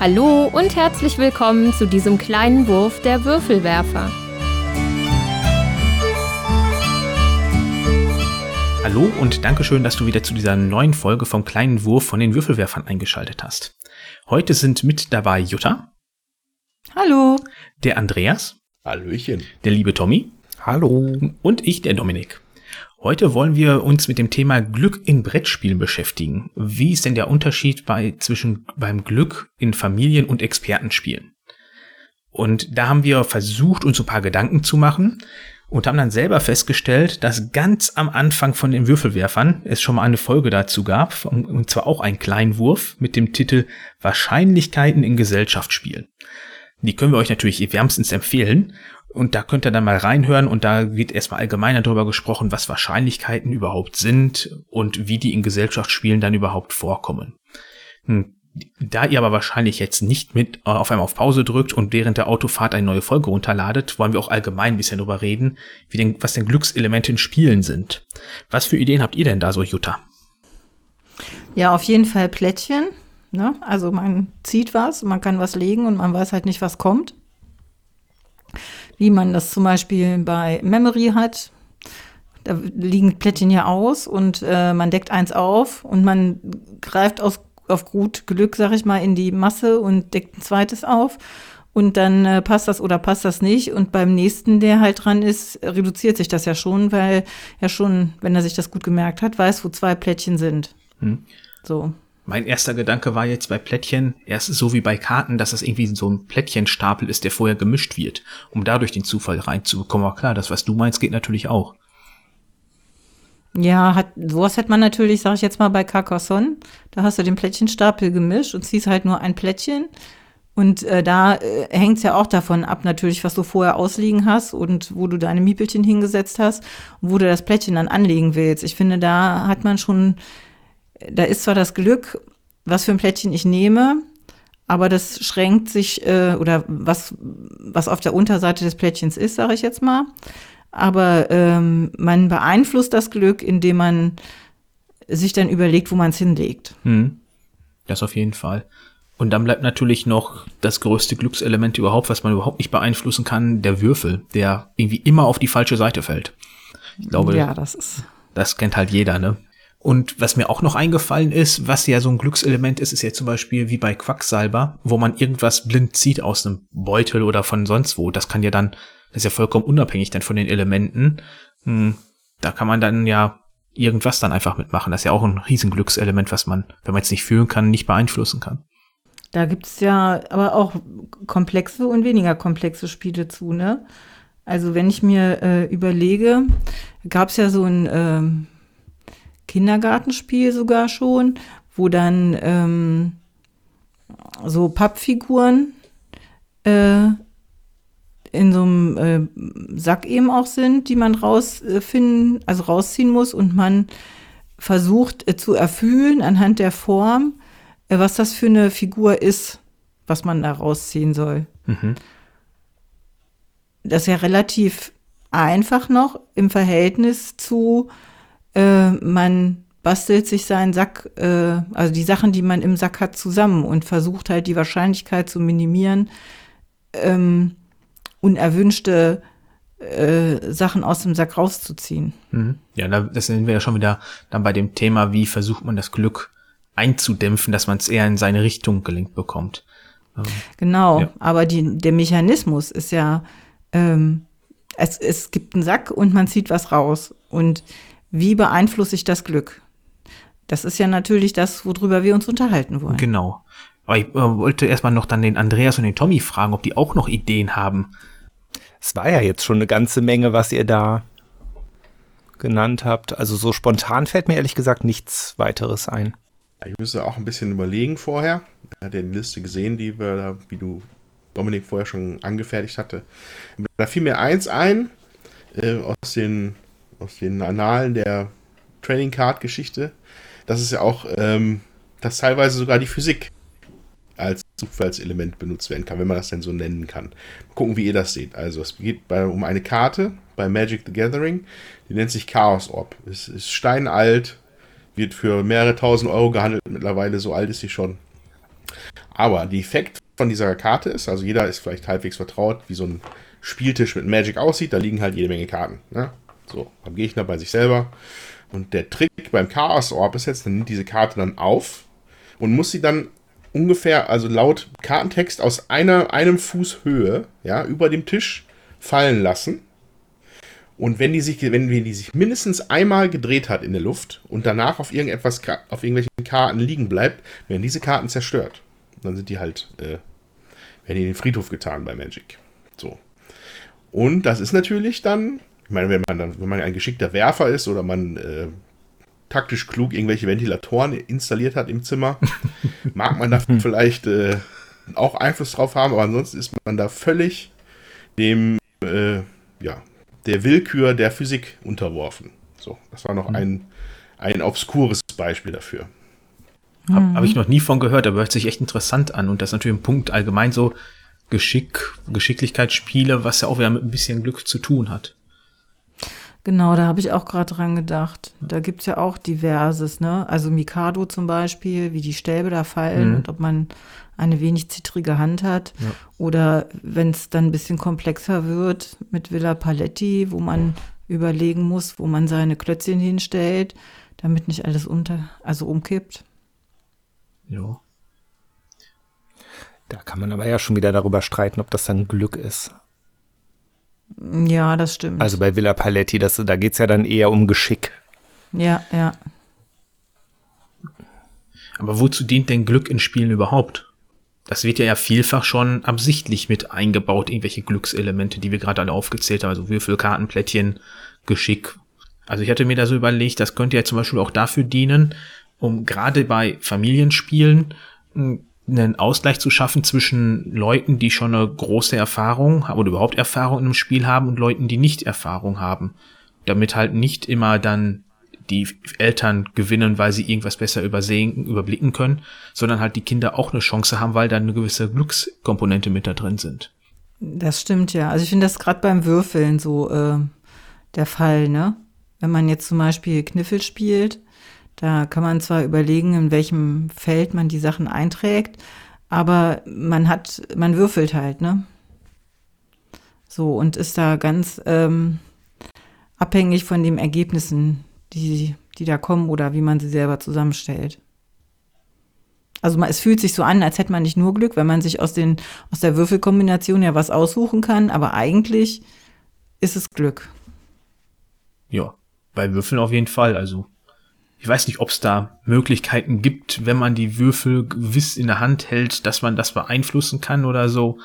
Hallo und herzlich willkommen zu diesem kleinen Wurf der Würfelwerfer. Hallo und Dankeschön, dass du wieder zu dieser neuen Folge vom kleinen Wurf von den Würfelwerfern eingeschaltet hast. Heute sind mit dabei Jutta. Hallo. Der Andreas. Hallöchen. Der liebe Tommy. Hallo. Und ich, der Dominik. Heute wollen wir uns mit dem Thema Glück in Brettspielen beschäftigen. Wie ist denn der Unterschied bei, zwischen beim Glück in Familien- und Expertenspielen? Und da haben wir versucht, uns ein paar Gedanken zu machen und haben dann selber festgestellt, dass ganz am Anfang von den Würfelwerfern es schon mal eine Folge dazu gab, und zwar auch ein Kleinwurf mit dem Titel Wahrscheinlichkeiten in Gesellschaftsspielen. Die können wir euch natürlich wärmstens empfehlen. Und da könnt ihr dann mal reinhören und da wird erstmal allgemeiner darüber gesprochen, was Wahrscheinlichkeiten überhaupt sind und wie die in Gesellschaftsspielen dann überhaupt vorkommen. Hm. Da ihr aber wahrscheinlich jetzt nicht mit äh, auf einmal auf Pause drückt und während der Autofahrt eine neue Folge runterladet, wollen wir auch allgemein ein bisschen darüber reden, wie denn, was denn Glückselemente in Spielen sind. Was für Ideen habt ihr denn da so, Jutta? Ja, auf jeden Fall Plättchen. Ne? Also man zieht was, man kann was legen und man weiß halt nicht, was kommt wie man das zum Beispiel bei Memory hat. Da liegen Plättchen ja aus und äh, man deckt eins auf und man greift aus, auf gut Glück, sag ich mal, in die Masse und deckt ein zweites auf. Und dann äh, passt das oder passt das nicht. Und beim nächsten, der halt dran ist, reduziert sich das ja schon, weil er schon, wenn er sich das gut gemerkt hat, weiß, wo zwei Plättchen sind. Hm. So. Mein erster Gedanke war jetzt bei Plättchen, erst so wie bei Karten, dass das irgendwie so ein Plättchenstapel ist, der vorher gemischt wird, um dadurch den Zufall reinzubekommen. Aber klar, das, was du meinst, geht natürlich auch. Ja, hat, sowas hat man natürlich, sag ich jetzt mal, bei Carcassonne. Da hast du den Plättchenstapel gemischt und ziehst halt nur ein Plättchen. Und äh, da äh, hängt es ja auch davon ab, natürlich, was du vorher ausliegen hast und wo du deine Miepelchen hingesetzt hast und wo du das Plättchen dann anlegen willst. Ich finde, da hat man schon da ist zwar das Glück, was für ein Plättchen ich nehme, aber das schränkt sich, äh, oder was, was auf der Unterseite des Plättchens ist, sage ich jetzt mal. Aber ähm, man beeinflusst das Glück, indem man sich dann überlegt, wo man es hinlegt. Hm. Das auf jeden Fall. Und dann bleibt natürlich noch das größte Glückselement überhaupt, was man überhaupt nicht beeinflussen kann, der Würfel, der irgendwie immer auf die falsche Seite fällt. Ich glaube, ja, das ist. Das kennt halt jeder, ne? Und was mir auch noch eingefallen ist, was ja so ein Glückselement ist, ist ja zum Beispiel wie bei Quacksalber, wo man irgendwas blind zieht aus einem Beutel oder von sonst wo. Das kann ja dann, das ist ja vollkommen unabhängig dann von den Elementen. Hm, da kann man dann ja irgendwas dann einfach mitmachen. Das ist ja auch ein Riesenglückselement, was man, wenn man es nicht fühlen kann, nicht beeinflussen kann. Da gibt's ja aber auch komplexe und weniger komplexe Spiele zu, ne? Also wenn ich mir äh, überlege, gab's ja so ein äh, Kindergartenspiel sogar schon, wo dann ähm, so Pappfiguren äh, in so einem äh, Sack eben auch sind, die man rausfinden, also rausziehen muss und man versucht äh, zu erfüllen anhand der Form, äh, was das für eine Figur ist, was man da rausziehen soll. Mhm. Das ist ja relativ einfach noch im Verhältnis zu äh, man bastelt sich seinen Sack, äh, also die Sachen, die man im Sack hat, zusammen und versucht halt die Wahrscheinlichkeit zu minimieren, ähm, unerwünschte äh, Sachen aus dem Sack rauszuziehen. Mhm. Ja, das sind wir ja schon wieder dann bei dem Thema, wie versucht man das Glück einzudämpfen, dass man es eher in seine Richtung gelenkt bekommt. Ähm, genau, ja. aber die, der Mechanismus ist ja, ähm, es, es gibt einen Sack und man zieht was raus. Und wie beeinflusse ich das Glück? Das ist ja natürlich das, worüber wir uns unterhalten wollen. Genau. Aber ich äh, wollte erstmal noch dann den Andreas und den Tommy fragen, ob die auch noch Ideen haben. Es war ja jetzt schon eine ganze Menge, was ihr da genannt habt. Also so spontan fällt mir ehrlich gesagt nichts weiteres ein. Ich müsste auch ein bisschen überlegen vorher. Er hat ja die Liste gesehen, die wir da, wie du Dominik vorher schon angefertigt hatte. Da fiel mir eins ein äh, aus den aus den Annalen der Training Card Geschichte, dass es ja auch, ähm, dass teilweise sogar die Physik als Zufallselement benutzt werden kann, wenn man das denn so nennen kann. Mal gucken, wie ihr das seht. Also es geht bei, um eine Karte bei Magic the Gathering, die nennt sich Chaos Orb. Es ist steinalt, wird für mehrere tausend Euro gehandelt mittlerweile, so alt ist sie schon. Aber die Effekt von dieser Karte ist, also jeder ist vielleicht halbwegs vertraut, wie so ein Spieltisch mit Magic aussieht. Da liegen halt jede Menge Karten. Ne? So, beim Gegner, bei sich selber. Und der Trick beim Chaos Orb ist jetzt, dann nimmt diese Karte dann auf und muss sie dann ungefähr, also laut Kartentext aus einer, einem Fuß Höhe, ja, über dem Tisch fallen lassen. Und wenn die sich, wenn die sich mindestens einmal gedreht hat in der Luft und danach auf irgendetwas, auf irgendwelchen Karten liegen bleibt, werden diese Karten zerstört. dann sind die halt, äh, werden die in den Friedhof getan bei Magic. So. Und das ist natürlich dann, ich meine, wenn man dann, wenn man ein geschickter Werfer ist oder man äh, taktisch klug irgendwelche Ventilatoren installiert hat im Zimmer, mag man da vielleicht äh, auch Einfluss drauf haben, aber ansonsten ist man da völlig dem, äh, ja, der Willkür der Physik unterworfen. So, das war noch mhm. ein, ein obskures Beispiel dafür. Habe hab ich noch nie von gehört, aber hört sich echt interessant an. Und das ist natürlich ein Punkt allgemein so Geschick, Geschicklichkeitsspiele, was ja auch wieder mit ein bisschen Glück zu tun hat. Genau, da habe ich auch gerade dran gedacht. Da gibt es ja auch diverses, ne? Also Mikado zum Beispiel, wie die Stäbe da fallen mhm. und ob man eine wenig zittrige Hand hat. Ja. Oder wenn es dann ein bisschen komplexer wird mit Villa Paletti, wo man überlegen muss, wo man seine Klötzchen hinstellt, damit nicht alles unter, also umkippt. Ja. Da kann man aber ja schon wieder darüber streiten, ob das dann Glück ist. Ja, das stimmt. Also bei Villa Paletti, das, da geht es ja dann eher um Geschick. Ja, ja. Aber wozu dient denn Glück in Spielen überhaupt? Das wird ja, vielfach schon absichtlich mit eingebaut, irgendwelche Glückselemente, die wir gerade alle aufgezählt haben, also Würfel, Karten, Plättchen, Geschick. Also ich hatte mir da so überlegt, das könnte ja zum Beispiel auch dafür dienen, um gerade bei Familienspielen einen Ausgleich zu schaffen zwischen Leuten, die schon eine große Erfahrung oder überhaupt Erfahrung in einem Spiel haben und Leuten, die nicht Erfahrung haben. Damit halt nicht immer dann die Eltern gewinnen, weil sie irgendwas besser übersehen, überblicken können, sondern halt die Kinder auch eine Chance haben, weil da eine gewisse Glückskomponente mit da drin sind. Das stimmt ja. Also ich finde das gerade beim Würfeln so äh, der Fall, ne? Wenn man jetzt zum Beispiel Kniffel spielt, da kann man zwar überlegen, in welchem Feld man die Sachen einträgt, aber man hat, man würfelt halt, ne? So, und ist da ganz ähm, abhängig von den Ergebnissen, die, die da kommen oder wie man sie selber zusammenstellt. Also es fühlt sich so an, als hätte man nicht nur Glück, wenn man sich aus, den, aus der Würfelkombination ja was aussuchen kann, aber eigentlich ist es Glück. Ja, bei Würfeln auf jeden Fall. Also ich weiß nicht, ob es da Möglichkeiten gibt, wenn man die Würfel gewiss in der Hand hält, dass man das beeinflussen kann oder so.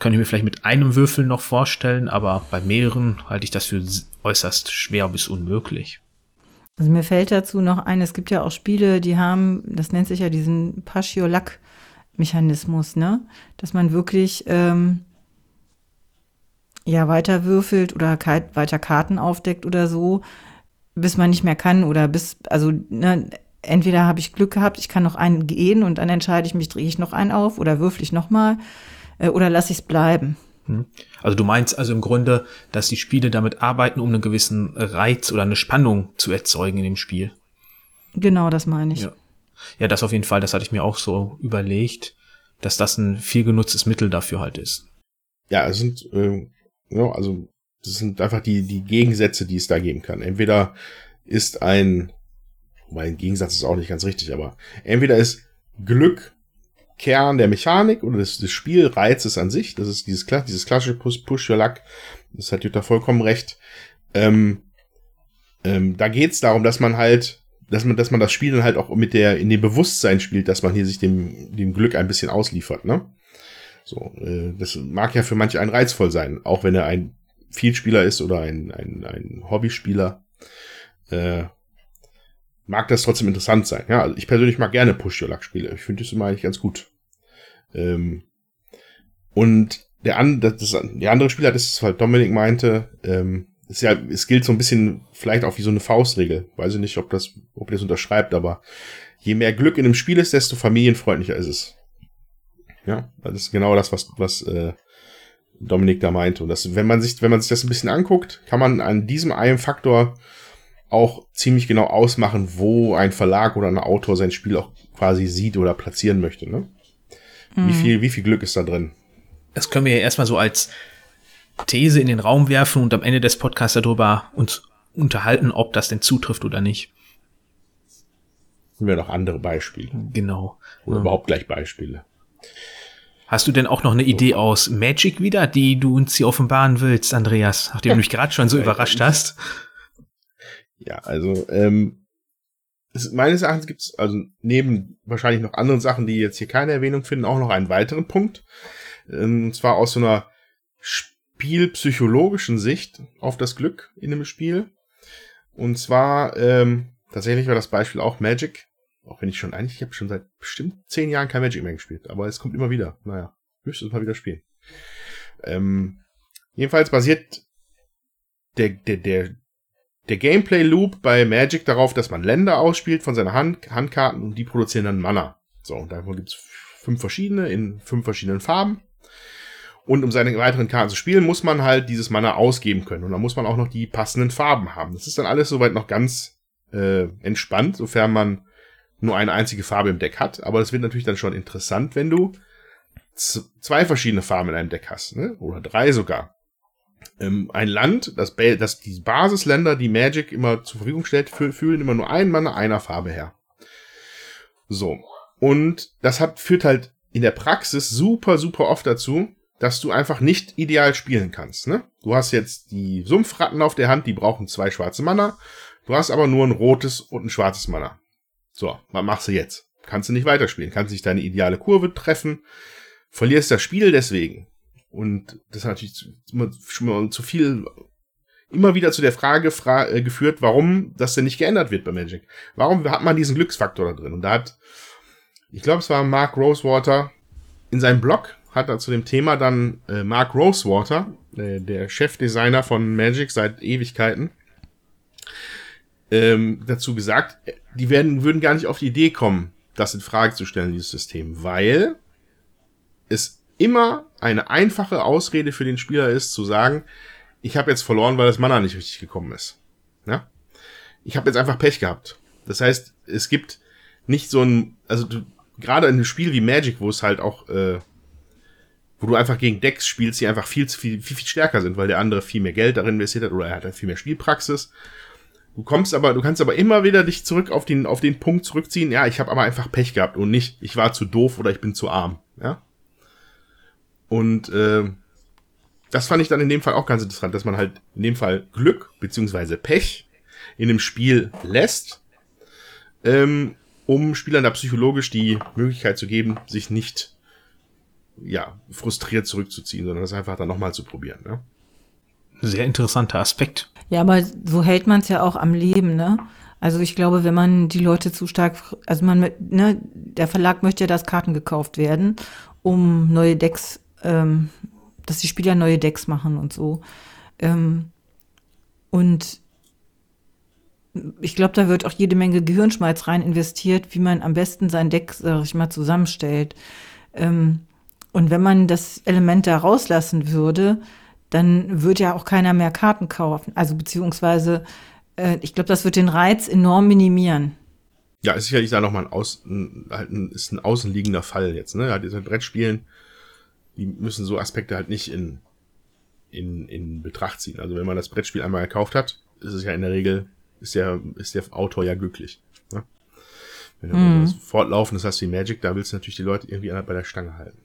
Könnte ich mir vielleicht mit einem Würfel noch vorstellen, aber bei mehreren halte ich das für äußerst schwer bis unmöglich. Also mir fällt dazu noch ein, es gibt ja auch Spiele, die haben, das nennt sich ja diesen Paschiolak-Mechanismus, ne? Dass man wirklich ähm, ja weiter würfelt oder weiter Karten aufdeckt oder so bis man nicht mehr kann oder bis, also ne, entweder habe ich Glück gehabt, ich kann noch einen gehen und dann entscheide ich mich, drehe ich noch einen auf oder würfel ich nochmal äh, oder lasse ich es bleiben. Hm. Also du meinst also im Grunde, dass die Spiele damit arbeiten, um einen gewissen Reiz oder eine Spannung zu erzeugen in dem Spiel. Genau, das meine ich. Ja. ja, das auf jeden Fall, das hatte ich mir auch so überlegt, dass das ein viel genutztes Mittel dafür halt ist. Ja, es sind, äh, ja, also das sind einfach die, die Gegensätze, die es da geben kann. Entweder ist ein, wobei ein Gegensatz ist auch nicht ganz richtig, aber entweder ist Glück Kern der Mechanik oder des, des Spielreizes an sich. Das ist dieses, dieses klassische Push-Your-Luck. Das hat Jutta vollkommen recht. Ähm, ähm, da geht's darum, dass man halt, dass man, dass man das Spiel dann halt auch mit der, in dem Bewusstsein spielt, dass man hier sich dem, dem Glück ein bisschen ausliefert, ne? So, äh, das mag ja für manche ein reizvoll sein, auch wenn er ein Vielspieler ist oder ein, ein, ein Hobbyspieler, äh, mag das trotzdem interessant sein. Ja, also ich persönlich mag gerne Push-Your-Luck-Spiele. Ich finde das immer eigentlich ganz gut. Ähm, und der, an, das, das, der andere Spieler, das ist halt Dominik meinte, ähm, ist ja, es gilt so ein bisschen vielleicht auch wie so eine Faustregel. Weiß ich nicht, ob das, ob ihr das unterschreibt, aber je mehr Glück in einem Spiel ist, desto familienfreundlicher ist es. Ja, das ist genau das, was, was äh, Dominik da meinte. Und das, wenn man sich, wenn man sich das ein bisschen anguckt, kann man an diesem einen Faktor auch ziemlich genau ausmachen, wo ein Verlag oder ein Autor sein Spiel auch quasi sieht oder platzieren möchte. Ne? Wie, viel, wie viel Glück ist da drin? Das können wir ja erstmal so als These in den Raum werfen und am Ende des Podcasts darüber uns unterhalten, ob das denn zutrifft oder nicht. Haben wir noch andere Beispiele? Genau. Oder Ja. überhaupt gleich Beispiele? Hast du denn auch noch eine Idee aus Magic wieder, die du uns hier offenbaren willst, Andreas, nachdem du mich gerade schon so überrascht hast? Ja, also ähm, es, meines Erachtens gibt es also neben wahrscheinlich noch anderen Sachen, die jetzt hier keine Erwähnung finden, auch noch einen weiteren Punkt. Ähm, und zwar aus so einer spielpsychologischen Sicht auf das Glück in einem Spiel. Und zwar ähm, tatsächlich war das Beispiel auch Magic. Auch wenn ich schon eigentlich, ich habe schon seit bestimmt zehn Jahren kein Magic mehr gespielt, aber es kommt immer wieder. Naja, müsste es mal wieder spielen. Ähm, jedenfalls basiert der, der, der, der Gameplay-Loop bei Magic darauf, dass man Länder ausspielt von seiner Hand, Handkarten und die produzieren dann Mana. So, und davon gibt's fünf verschiedene in fünf verschiedenen Farben. Und um seine weiteren Karten zu spielen, muss man halt dieses Mana ausgeben können. Und dann muss man auch noch die passenden Farben haben. Das ist dann alles soweit noch ganz äh, entspannt, sofern man nur eine einzige Farbe im Deck hat. Aber das wird natürlich dann schon interessant, wenn du zwei verschiedene Farben in einem Deck hast, ne? oder drei sogar. Ähm, ein Land, das, das die Basisländer, die Magic immer zur Verfügung stellt, fü- fühlen immer nur ein Mana einer Farbe her. So. Und das hat, führt halt in der Praxis super, super oft dazu, dass du einfach nicht ideal spielen kannst. Ne? Du hast jetzt die Sumpfratten auf der Hand, die brauchen zwei schwarze Mana. Du hast aber nur ein rotes und ein schwarzes Mana. So, was machst du jetzt? Kannst du nicht weiterspielen, kannst nicht deine ideale Kurve treffen, verlierst das Spiel deswegen. Und das hat natürlich zu, zu viel, immer wieder zu der Frage fra äh, geführt, warum das denn nicht geändert wird bei Magic. Warum hat man diesen Glücksfaktor da drin? Und da hat, ich glaube, es war Mark Rosewater, in seinem Blog hat er zu dem Thema dann äh, Mark Rosewater, äh, der Chefdesigner von Magic seit Ewigkeiten, ähm, dazu gesagt, die werden, würden gar nicht auf die Idee kommen, das in Frage zu stellen, dieses System, weil es immer eine einfache Ausrede für den Spieler ist, zu sagen, ich habe jetzt verloren, weil das Mana nicht richtig gekommen ist. Ja? Ich habe jetzt einfach Pech gehabt. Das heißt, es gibt nicht so ein, also du, gerade in einem Spiel wie Magic, wo es halt auch, äh, wo du einfach gegen Decks spielst, die einfach viel, viel, viel, viel stärker sind, weil der andere viel mehr Geld darin investiert hat oder er hat halt viel mehr Spielpraxis. Du kommst aber, du kannst aber immer wieder dich zurück auf den, auf den Punkt zurückziehen, ja, ich habe aber einfach Pech gehabt und nicht, ich war zu doof oder ich bin zu arm, ja. Und äh, das fand ich dann in dem Fall auch ganz interessant, dass man halt in dem Fall Glück beziehungsweise Pech in dem Spiel lässt, ähm, um Spielern da psychologisch die Möglichkeit zu geben, sich nicht ja frustriert zurückzuziehen, sondern das einfach dann nochmal zu probieren. Ne? Sehr interessanter Aspekt. Ja, aber so hält man es ja auch am Leben, ne? Also ich glaube, wenn man die Leute zu stark, also man, ne, der Verlag möchte ja, dass Karten gekauft werden, um neue Decks, ähm, dass die Spieler neue Decks machen und so. Ähm, und ich glaube, da wird auch jede Menge Gehirnschmalz rein investiert, wie man am besten sein Deck, sag ich mal, zusammenstellt. Ähm, und wenn man das Element da rauslassen würde, dann würde ja auch keiner mehr Karten kaufen. Also beziehungsweise, äh, ich glaube, das wird den Reiz enorm minimieren. Ja, ist sicherlich da nochmal ein, Aus, ein, halt ein, ist ein außenliegender Fall jetzt. Ne? Ja, diese Brettspielen, die müssen so Aspekte halt nicht in, in, in Betracht ziehen. Also wenn man das Brettspiel einmal gekauft hat, ist es ja in der Regel, ist der, ist der Autor ja glücklich. Ne? Wenn du das fortlaufendes hast wie Magic, da willst du natürlich die Leute irgendwie bei der Stange halten.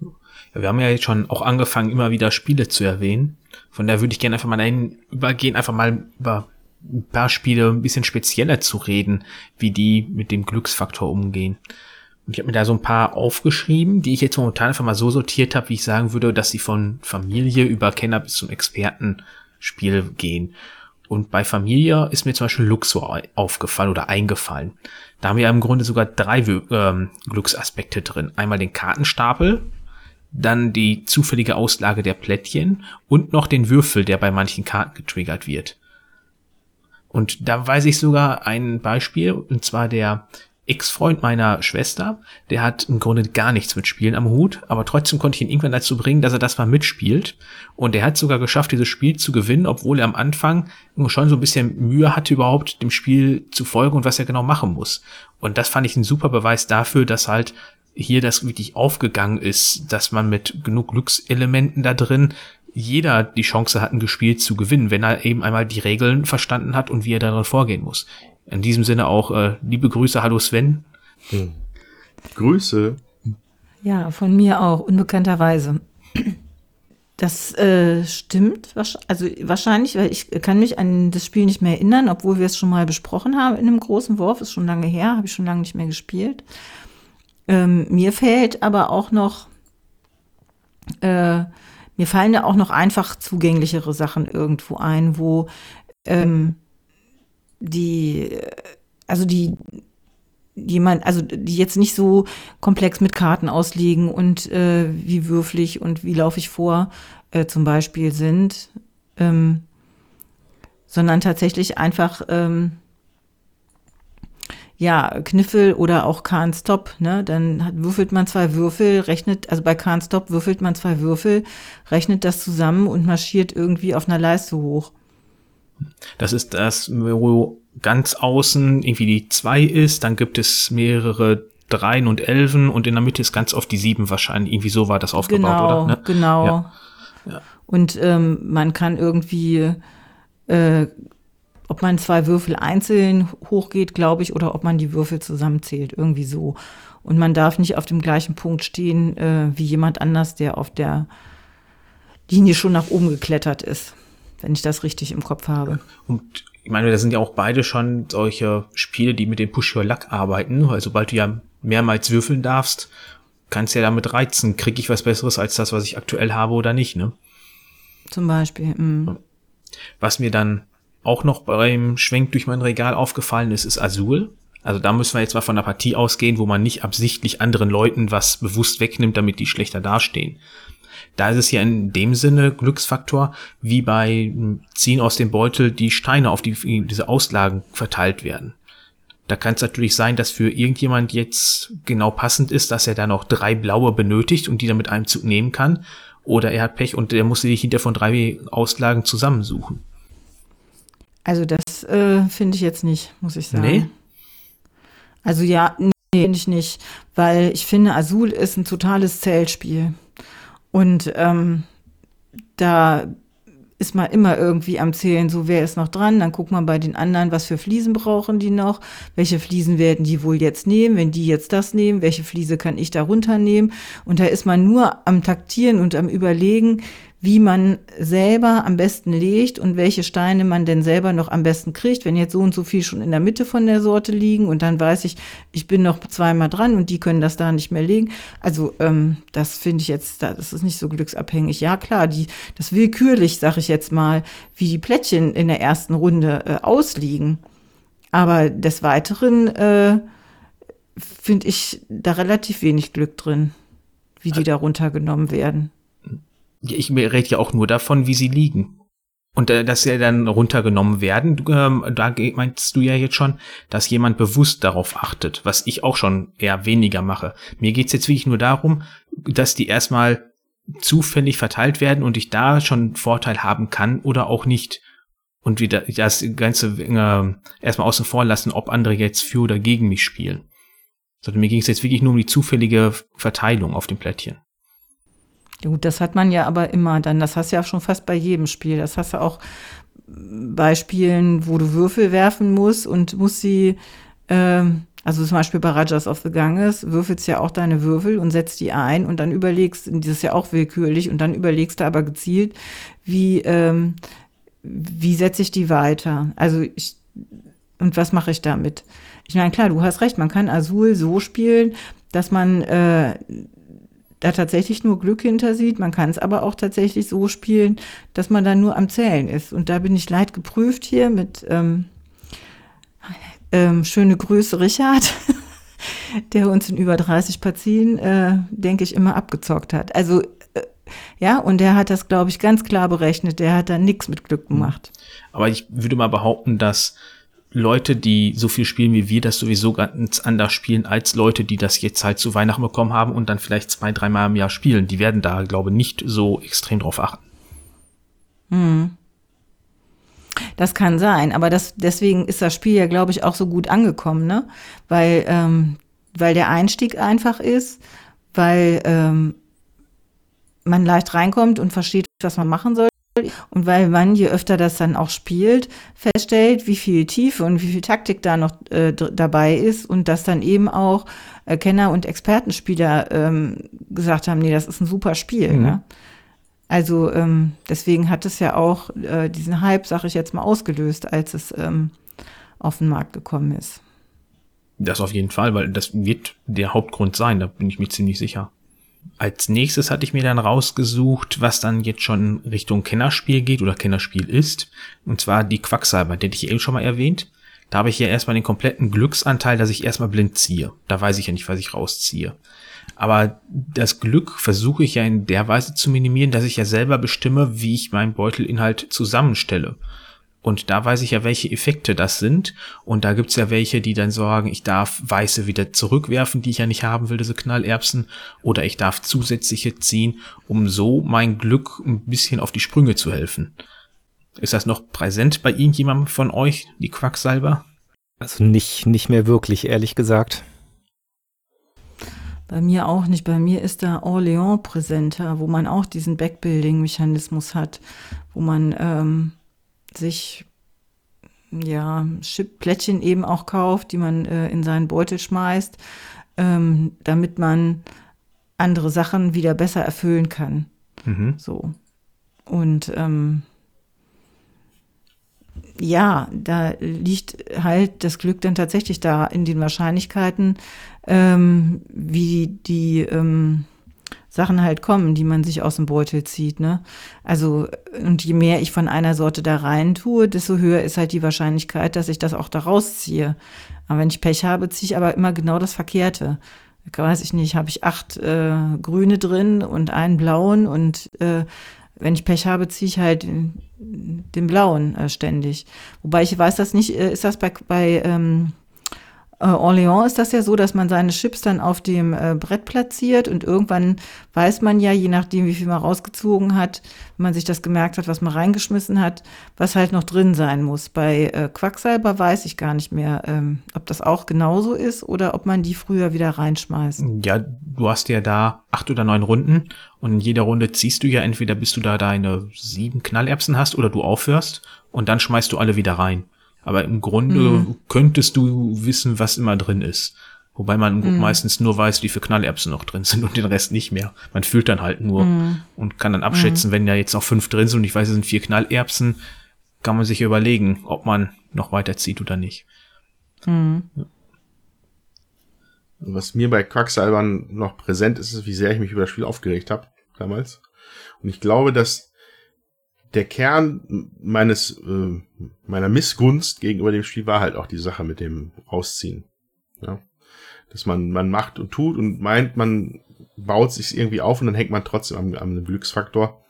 Ja, wir haben ja jetzt schon auch angefangen, immer wieder Spiele zu erwähnen. Von daher würde ich gerne einfach mal dahin übergehen, einfach mal über ein paar Spiele ein bisschen spezieller zu reden, wie die mit dem Glücksfaktor umgehen. Und ich habe mir da so ein paar aufgeschrieben, die ich jetzt momentan einfach mal so sortiert habe, wie ich sagen würde, dass sie von Familie über Kenner bis zum Expertenspiel gehen. Und bei Familie ist mir zum Beispiel Luxor aufgefallen oder eingefallen. Da haben wir im Grunde sogar drei ähm, Glücksaspekte drin. Einmal den Kartenstapel, dann die zufällige Auslage der Plättchen und noch den Würfel, der bei manchen Karten getriggert wird. Und da weiß ich sogar ein Beispiel, und zwar der Ex-Freund meiner Schwester, der hat im Grunde gar nichts mit Spielen am Hut, aber trotzdem konnte ich ihn irgendwann dazu bringen, dass er das mal mitspielt. Und er hat sogar geschafft, dieses Spiel zu gewinnen, obwohl er am Anfang schon so ein bisschen Mühe hatte, überhaupt dem Spiel zu folgen und was er genau machen muss. Und das fand ich ein super Beweis dafür, dass halt hier das wirklich aufgegangen ist, dass man mit genug Glückselementen da drin jeder die Chance hat, ein Gespiel zu gewinnen, wenn er eben einmal die Regeln verstanden hat und wie er darin vorgehen muss. In diesem Sinne auch äh, liebe Grüße, hallo Sven. Hm. Grüße. Ja, von mir auch, unbekannterweise. Das äh, stimmt, also wahrscheinlich, weil ich kann mich an das Spiel nicht mehr erinnern, obwohl wir es schon mal besprochen haben in einem großen Wurf, ist schon lange her, habe ich schon lange nicht mehr gespielt. Ähm, mir fällt aber auch noch, äh, mir fallen da auch noch einfach zugänglichere Sachen irgendwo ein, wo ähm, die, also die jemand, also die jetzt nicht so komplex mit Karten auslegen und äh, wie würflich und wie laufe ich vor äh, zum Beispiel sind, ähm, sondern tatsächlich einfach ähm, ja, Kniffel oder auch Can't Stop, ne? Dann hat, würfelt man zwei Würfel, rechnet, also bei Can't Stop würfelt man zwei Würfel, rechnet das zusammen und marschiert irgendwie auf einer Leiste hoch. Das ist das, wo ganz außen irgendwie die zwei ist, dann gibt es mehrere Dreien und Elfen und in der Mitte ist ganz oft die sieben wahrscheinlich. Irgendwie so war das aufgebaut, genau, oder? Ne? Genau. Ja. Ja. Und ähm, man kann irgendwie, äh, ob man zwei Würfel einzeln hochgeht, glaube ich, oder ob man die Würfel zusammenzählt, irgendwie so. Und man darf nicht auf dem gleichen Punkt stehen äh, wie jemand anders, der auf der Linie schon nach oben geklettert ist wenn ich das richtig im Kopf habe. Und ich meine, da sind ja auch beide schon solche Spiele, die mit dem Push Your Luck arbeiten, weil sobald du ja mehrmals würfeln darfst, kannst du ja damit reizen, kriege ich was Besseres als das, was ich aktuell habe oder nicht, ne? Zum Beispiel. Mh. Was mir dann auch noch beim Schwenk durch mein Regal aufgefallen ist, ist Azul. Also da müssen wir jetzt mal von einer Partie ausgehen, wo man nicht absichtlich anderen Leuten was bewusst wegnimmt, damit die schlechter dastehen. Da ist es ja in dem Sinne Glücksfaktor, wie bei Ziehen aus dem Beutel die Steine auf die, diese Auslagen verteilt werden. Da kann es natürlich sein, dass für irgendjemand jetzt genau passend ist, dass er da noch drei blaue benötigt und die dann mit einem Zug nehmen kann. Oder er hat Pech und der muss sich hinter von drei Auslagen zusammensuchen. Also das äh, finde ich jetzt nicht, muss ich sagen. Nee? Also ja, nee, finde ich nicht, weil ich finde, Azul ist ein totales Zählspiel. Und ähm, da ist man immer irgendwie am Zählen, so wer ist noch dran, dann guckt man bei den anderen, was für Fliesen brauchen die noch, welche Fliesen werden die wohl jetzt nehmen, wenn die jetzt das nehmen, welche Fliese kann ich da runternehmen und da ist man nur am Taktieren und am Überlegen, wie man selber am besten legt und welche Steine man denn selber noch am besten kriegt. Wenn jetzt so und so viel schon in der Mitte von der Sorte liegen und dann weiß ich, ich bin noch zweimal dran und die können das da nicht mehr legen. Also ähm, das finde ich jetzt, das ist nicht so glücksabhängig. Ja klar, die das willkürlich, sag ich jetzt mal, wie die Plättchen in der ersten Runde äh, ausliegen. Aber des Weiteren äh, finde ich da relativ wenig Glück drin, wie die da runtergenommen werden. Ich rede ja auch nur davon, wie sie liegen. Und äh, dass sie dann runtergenommen werden, ähm, da meinst du ja jetzt schon, dass jemand bewusst darauf achtet, was ich auch schon eher weniger mache. Mir geht's jetzt wirklich nur darum, dass die erstmal zufällig verteilt werden und ich da schon Vorteil haben kann oder auch nicht. Und wieder das Ganze äh, erstmal außen vor lassen, ob andere jetzt für oder gegen mich spielen. Sondern mir ging es jetzt wirklich nur um die zufällige Verteilung auf dem Plättchen. Gut, das hat man ja aber immer dann. Das hast du ja schon fast bei jedem Spiel. Das hast du auch bei Spielen, wo du Würfel werfen musst und musst sie, ähm, also zum Beispiel bei Rajas of the Ganges, würfelst ja auch deine Würfel und setzt die ein und dann überlegst, das ist ja auch willkürlich, und dann überlegst du aber gezielt, wie, ähm, wie setze ich die weiter? Also ich, und was mache ich damit? Ich meine, klar, du hast recht, man kann Azul so spielen, dass man äh, da tatsächlich nur Glück hinter sieht. Man kann es aber auch tatsächlich so spielen, dass man da nur am Zählen ist. Und da bin ich leid geprüft hier mit ähm, ähm, schöne Grüße Richard, der uns in über 30 Partien, äh, denke ich, immer abgezockt hat. Also äh, ja, und der hat das, glaube ich, ganz klar berechnet. Der hat da nichts mit Glück gemacht. Aber ich würde mal behaupten, dass Leute, die so viel spielen wie wir, das sowieso ganz anders spielen als Leute, die das jetzt halt zu Weihnachten bekommen haben und dann vielleicht zwei, dreimal im Jahr spielen. Die werden da, glaube ich, nicht so extrem drauf achten. Hm. Das kann sein, aber das, deswegen ist das Spiel ja, glaube ich, auch so gut angekommen, ne? Weil, ähm, weil der Einstieg einfach ist, weil ähm, man leicht reinkommt und versteht, was man machen soll. Und weil man, je öfter das dann auch spielt, feststellt, wie viel Tiefe und wie viel Taktik da noch äh, dabei ist und dass dann eben auch äh, Kenner und Expertenspieler ähm, gesagt haben, nee, das ist ein super Spiel. Mhm. Ne? Also ähm, deswegen hat es ja auch äh, diesen Hype, sag ich jetzt mal, ausgelöst, als es ähm, auf den Markt gekommen ist. Das auf jeden Fall, weil das wird der Hauptgrund sein, da bin ich mir ziemlich sicher. Als nächstes hatte ich mir dann rausgesucht, was dann jetzt schon Richtung Kennerspiel geht oder Kennerspiel ist. Und zwar die Quacksalber, den ich eben schon mal erwähnt. Da habe ich ja erstmal den kompletten Glücksanteil, dass ich erstmal blind ziehe. Da weiß ich ja nicht, was ich rausziehe. Aber das Glück versuche ich ja in der Weise zu minimieren, dass ich ja selber bestimme, wie ich meinen Beutelinhalt zusammenstelle. Und da weiß ich ja, welche Effekte das sind. Und da gibt's ja welche, die dann sagen, ich darf Weiße wieder zurückwerfen, die ich ja nicht haben will, diese Knallerbsen. Oder ich darf zusätzliche ziehen, um so mein Glück ein bisschen auf die Sprünge zu helfen. Ist das noch präsent bei irgendjemandem von euch, die Quacksalber? Also nicht, nicht mehr wirklich, ehrlich gesagt. Bei mir auch nicht. Bei mir ist da Orléans präsenter, wo man auch diesen Backbuilding-Mechanismus hat, wo man ähm, sich ja Chip-Plättchen eben auch kauft, die man äh, in seinen Beutel schmeißt, ähm, damit man andere Sachen wieder besser erfüllen kann. Mhm. So. Und ähm, ja, da liegt halt das Glück dann tatsächlich da in den Wahrscheinlichkeiten, ähm, wie die ähm, Sachen halt kommen, die man sich aus dem Beutel zieht. Ne? Also, und je mehr ich von einer Sorte da rein tue, desto höher ist halt die Wahrscheinlichkeit, dass ich das auch da rausziehe. Aber wenn ich Pech habe, ziehe ich aber immer genau das Verkehrte. Weiß ich nicht, habe ich acht äh, grüne drin und einen blauen und äh, wenn ich Pech habe, ziehe ich halt den blauen äh, ständig. Wobei ich weiß das nicht, äh, ist das bei, bei ähm, äh, Orléans ist das ja so, dass man seine Chips dann auf dem äh, Brett platziert und irgendwann weiß man ja, je nachdem, wie viel man rausgezogen hat, wenn man sich das gemerkt hat, was man reingeschmissen hat, was halt noch drin sein muss. Bei äh, Quacksalber weiß ich gar nicht mehr, ähm, ob das auch genauso ist oder ob man die früher wieder reinschmeißt. Ja, du hast ja da acht oder neun Runden und in jeder Runde ziehst du ja entweder bis du da deine sieben Knallerbsen hast oder du aufhörst und dann schmeißt du alle wieder rein. Aber im Grunde Mhm. könntest du wissen, was immer drin ist. Wobei man Mhm. meistens nur weiß, wie viele Knallerbsen noch drin sind und den Rest nicht mehr. Man fühlt dann halt nur Mhm. und kann dann abschätzen, wenn da jetzt noch fünf drin sind und ich weiß, es sind vier Knallerbsen, kann man sich überlegen, ob man noch weiterzieht oder nicht. Mhm. Was mir bei Quacksalbern noch präsent ist, ist, wie sehr ich mich über das Spiel aufgeregt habe damals. Und ich glaube, dass der Kern meines äh, meiner Missgunst gegenüber dem Spiel war halt auch die Sache mit dem Rausziehen. Ja? Dass man man macht und tut und meint, man baut sich irgendwie auf und dann hängt man trotzdem am, am Glücksfaktor,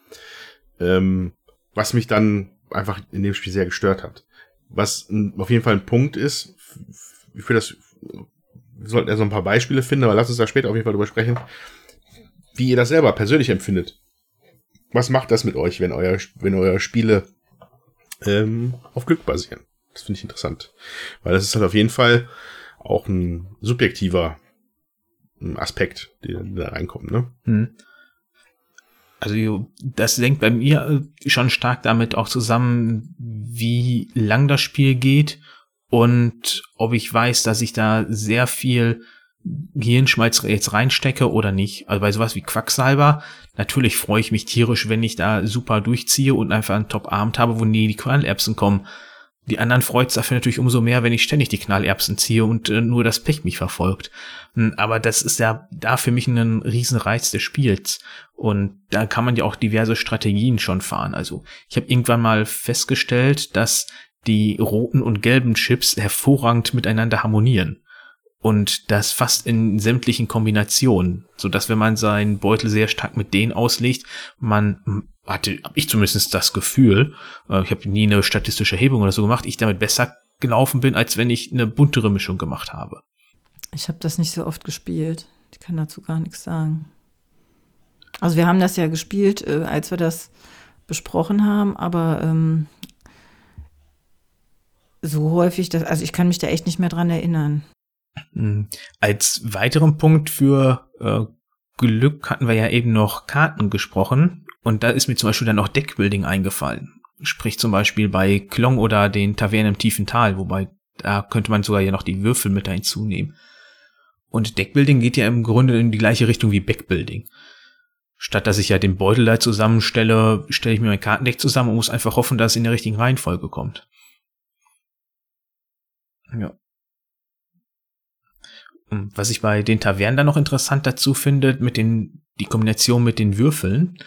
ähm, was mich dann einfach in dem Spiel sehr gestört hat. Was auf jeden Fall ein Punkt ist, für das wir sollten ja so ein paar Beispiele finden, aber lass uns da später auf jeden Fall drüber sprechen, wie ihr das selber persönlich empfindet. Was macht das mit euch, wenn euer, wenn eure Spiele ähm, auf Glück basieren? Das finde ich interessant. Weil das ist halt auf jeden Fall auch ein subjektiver Aspekt, der da reinkommt, ne? Hm. Also das hängt bei mir äh, schon stark damit auch zusammen, wie lang das Spiel geht und ob ich weiß, dass ich da sehr viel Gehirnschmalz jetzt reinstecke oder nicht. Also bei sowas wie Quacksalber, natürlich freue ich mich tierisch, wenn ich da super durchziehe und einfach einen Top-Abend habe, wo nie die Knallerbsen kommen. Die anderen freut's dafür natürlich umso mehr, wenn ich ständig die Knallerbsen ziehe und äh, nur das Pech mich verfolgt. Hm, Aber das ist ja da für mich ein Riesenreiz des Spiels. Und da kann man ja auch diverse Strategien schon fahren. Also ich habe irgendwann mal festgestellt, dass die roten und gelben Chips hervorragend miteinander harmonieren. Und das fast in sämtlichen Kombinationen, so dass wenn man seinen Beutel sehr stark mit denen auslegt, man hatte, hab ich zumindest das Gefühl, äh, ich habe nie eine statistische Erhebung oder so gemacht, ich damit besser gelaufen bin, als wenn ich eine buntere Mischung gemacht habe. Ich habe das nicht so oft gespielt. Ich kann dazu gar nichts sagen. Also wir haben das ja gespielt, äh, als wir das besprochen haben, aber ähm, so häufig, dass, also ich kann mich da echt nicht mehr dran erinnern. Hm. Als weiteren Punkt für äh, Glück hatten wir ja eben noch Karten gesprochen und da ist mir zum Beispiel dann noch Deckbuilding eingefallen. Sprich zum Beispiel bei Klong oder den Tavernen im tiefen Tal, wobei da könnte man sogar ja noch die Würfel mit hinzunehmen. Und Deckbuilding geht ja im Grunde in die gleiche Richtung wie Backbuilding. Statt dass ich ja den Beutel da zusammenstelle, stelle ich mir mein Kartendeck zusammen und muss einfach hoffen, dass es in der richtigen Reihenfolge kommt. Ja. Was ich bei den Tavernen dann noch interessant dazu finde, mit den, die Kombination mit den Würfeln,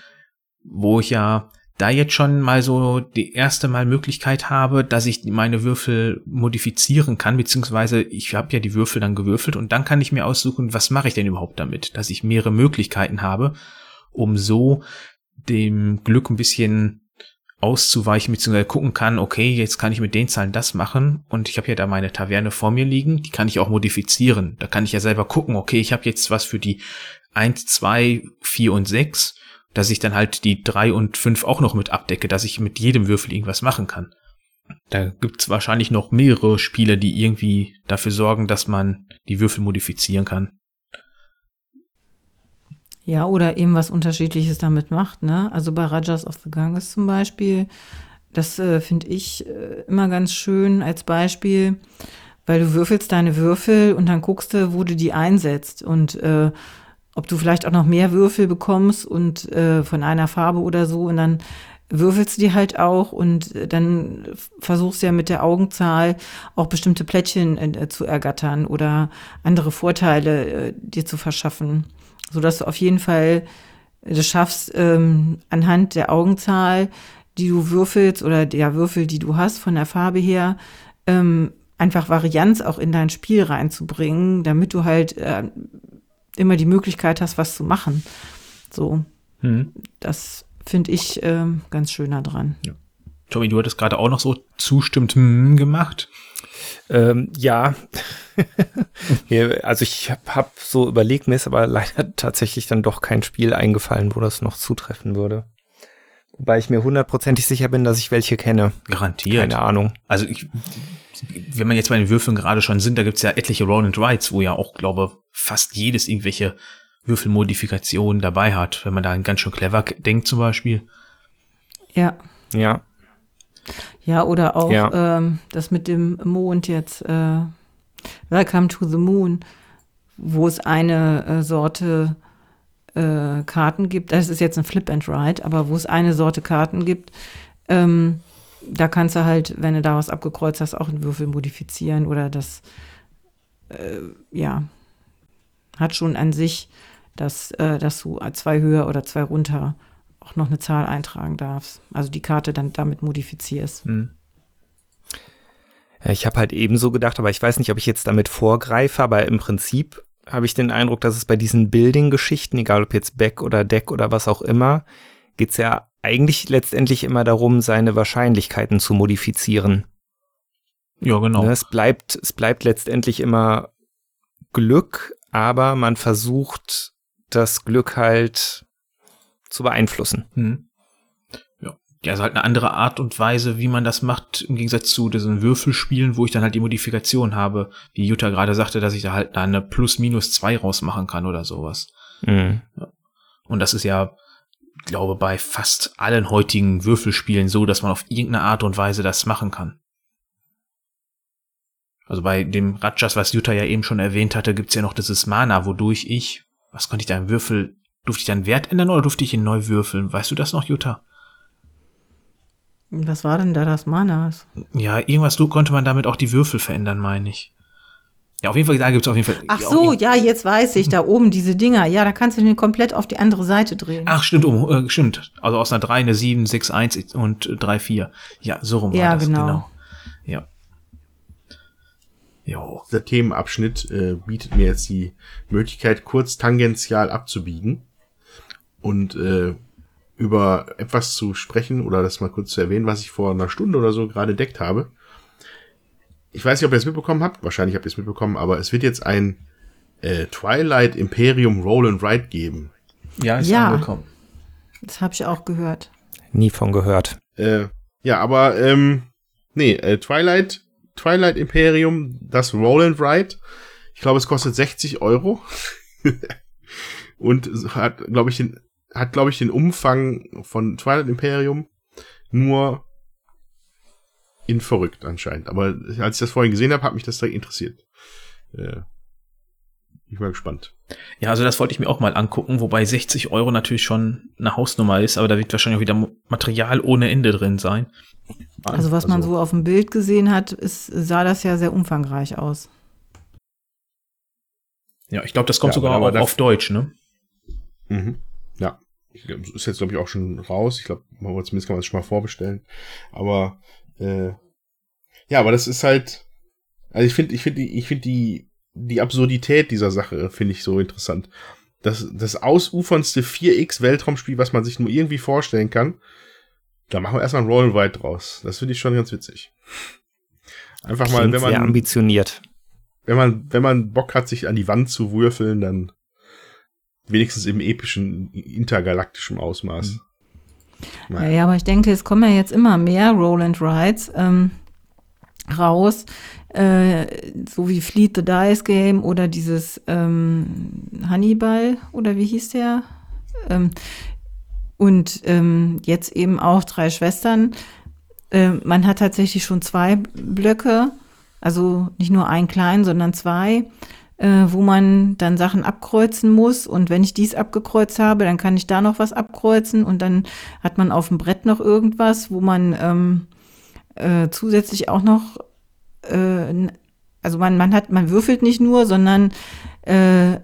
wo ich ja da jetzt schon mal so die erste Mal Möglichkeit habe, dass ich meine Würfel modifizieren kann, beziehungsweise ich habe ja die Würfel dann gewürfelt und dann kann ich mir aussuchen, was mache ich denn überhaupt damit, dass ich mehrere Möglichkeiten habe, um so dem Glück ein bisschen auszuweichen, beziehungsweise gucken kann, okay, jetzt kann ich mit den Zahlen das machen und ich habe ja da meine Taverne vor mir liegen, die kann ich auch modifizieren. Da kann ich ja selber gucken, okay, ich habe jetzt was für die 1, 2, 4 und 6, dass ich dann halt die 3 und 5 auch noch mit abdecke, dass ich mit jedem Würfel irgendwas machen kann. Da gibt's wahrscheinlich noch mehrere Spiele, die irgendwie dafür sorgen, dass man die Würfel modifizieren kann. Ja, oder eben was Unterschiedliches damit macht, ne? Also bei Rajas of the Ganges zum Beispiel, das äh, finde ich äh, immer ganz schön als Beispiel, weil du würfelst deine Würfel und dann guckst du, wo du die einsetzt und äh, ob du vielleicht auch noch mehr Würfel bekommst und äh, von einer Farbe oder so und dann würfelst du die halt auch und äh, dann versuchst du ja mit der Augenzahl auch bestimmte Plättchen äh, zu ergattern oder andere Vorteile äh, dir zu verschaffen so dass du auf jeden Fall das schaffst, ähm, anhand der Augenzahl, die du würfelst oder der Würfel, die du hast von der Farbe her, ähm, einfach Varianz auch in dein Spiel reinzubringen, damit du halt äh, immer die Möglichkeit hast, was zu machen. So, hm. das finde ich äh, ganz schöner dran. Ja. Tommy, du hattest gerade auch noch so zustimmt hm, gemacht. Ähm, ja, also ich habe hab so überlegt, mir ist aber leider tatsächlich dann doch kein Spiel eingefallen, wo das noch zutreffen würde. Wobei ich mir hundertprozentig sicher bin, dass ich welche kenne. Garantiert. Keine Ahnung. Also ich, wenn man jetzt bei den Würfeln gerade schon sind, da gibt's ja etliche Roll and Rides, wo ja auch, glaube fast jedes irgendwelche Würfelmodifikationen dabei hat, wenn man da ganz schön clever denkt zum Beispiel. Ja. Ja. Ja, oder auch ja. Ähm, das mit dem Mond jetzt, äh, Welcome to the Moon, wo es eine äh, Sorte äh, Karten gibt, das ist jetzt ein Flip and Ride, aber wo es eine Sorte Karten gibt, ähm, da kannst du halt, wenn du da was abgekreuzt hast, auch einen Würfel modifizieren oder das, äh, ja, hat schon an sich, dass, äh, dass du zwei höher oder zwei runter auch noch eine Zahl eintragen darfst. Also die Karte dann damit modifizierst. Hm. Ja, ich habe halt ebenso gedacht, aber ich weiß nicht, ob ich jetzt damit vorgreife, aber im Prinzip habe ich den Eindruck, dass es bei diesen Building-Geschichten, egal ob jetzt Back oder Deck oder was auch immer, geht es ja eigentlich letztendlich immer darum, seine Wahrscheinlichkeiten zu modifizieren. Ja, genau. Ne, es bleibt, es bleibt letztendlich immer Glück, aber man versucht das Glück halt zu beeinflussen. Hm. Ja. ja, also halt eine andere Art und Weise, wie man das macht, im Gegensatz zu diesen Würfelspielen, wo ich dann halt die Modifikation habe, wie Jutta gerade sagte, dass ich da halt eine Plus-Minus zwei rausmachen kann oder sowas. Mhm. Ja. Und das ist ja, glaube bei fast allen heutigen Würfelspielen so, dass man auf irgendeine Art und Weise das machen kann. Also bei dem Rajas, was Jutta ja eben schon erwähnt hatte, gibt's ja noch dieses Mana, wodurch ich, was konnte ich da im Würfel Durfte ich dann Wert ändern oder durfte ich ihn neu würfeln? Weißt du das noch, Jutta? Was war denn da das Manas? Ja, irgendwas du konnte man damit auch die Würfel verändern, meine ich. Ja, auf jeden Fall, da gibt es auf jeden Fall. Ach so, ja, jetzt weiß ich, da oben diese Dinger. Ja, da kannst du den komplett auf die andere Seite drehen. Ach, stimmt, um, äh, stimmt. Also aus einer 3 eine 7, 6, 1 und 3, 4. Ja, so rum ja, war das, genau. genau. Ja. Jo. Dieser Themenabschnitt äh, bietet mir jetzt die Möglichkeit, kurz tangential abzubiegen und äh, über etwas zu sprechen oder das mal kurz zu erwähnen, was ich vor einer Stunde oder so gerade entdeckt habe. ich weiß nicht, ob ihr es mitbekommen habt, wahrscheinlich habt ihr es mitbekommen, aber es wird jetzt ein äh, Twilight Imperium Roll and Ride geben. Ja, ist Ja. angekommen. Das habe ich auch gehört. Nie von gehört. Äh, ja, aber ähm, nee, äh, Twilight, Twilight Imperium, das Roll and Ride. Ich glaube, es kostet 60 Euro. Und hat, glaube ich, den, hat, glaube ich, den Umfang von Twilight Imperium nur in verrückt anscheinend. Aber als ich das vorhin gesehen habe, hat mich das direkt interessiert. Äh, ich bin mal gespannt. Ja, also das wollte ich mir auch mal angucken, wobei 60 Euro natürlich schon eine Hausnummer ist, aber da wird wahrscheinlich auch wieder Material ohne Ende drin sein. Also was man so auf dem Bild gesehen hat, ist, sah das ja sehr umfangreich aus. Ja, ich glaube, das kommt Ja, sogar aber auch auf Deutsch, ne? Mhm. Ist jetzt, glaube ich, auch schon raus. Ich glaube, zumindest kann man es schon mal vorbestellen. Aber äh, ja, aber das ist halt. Also ich finde, ich finde, die- ich finde die die Absurdität dieser Sache finde ich so interessant. Das das ausufernste 4x Weltraumspiel, was man sich nur irgendwie vorstellen kann. Da machen wir erstmal ein Roll Ride draus. Das finde ich schon ganz witzig. Einfach mal, Klingt wenn sehr man ambitioniert. wenn man, wenn man Bock hat, sich an die Wand zu würfeln, dann wenigstens im epischen, intergalaktischen Ausmaß. Ja, ja, aber ich denke, es kommen ja jetzt immer mehr Roland Rides ähm, raus, äh, so wie Fleet the Dice Game oder dieses ähm, Hannibal oder wie hieß der? Ähm, und ähm, jetzt eben auch drei Schwestern. Äh, man hat tatsächlich schon zwei Blöcke, also nicht nur einen kleinen, sondern zwei, äh, wo man dann Sachen abkreuzen muss. Und wenn ich dies abgekreuzt habe, dann kann ich da noch was abkreuzen und dann hat man auf dem Brett noch irgendwas, wo man ähm, äh, zusätzlich auch noch, äh, also man, man hat, man würfelt nicht nur, sondern äh,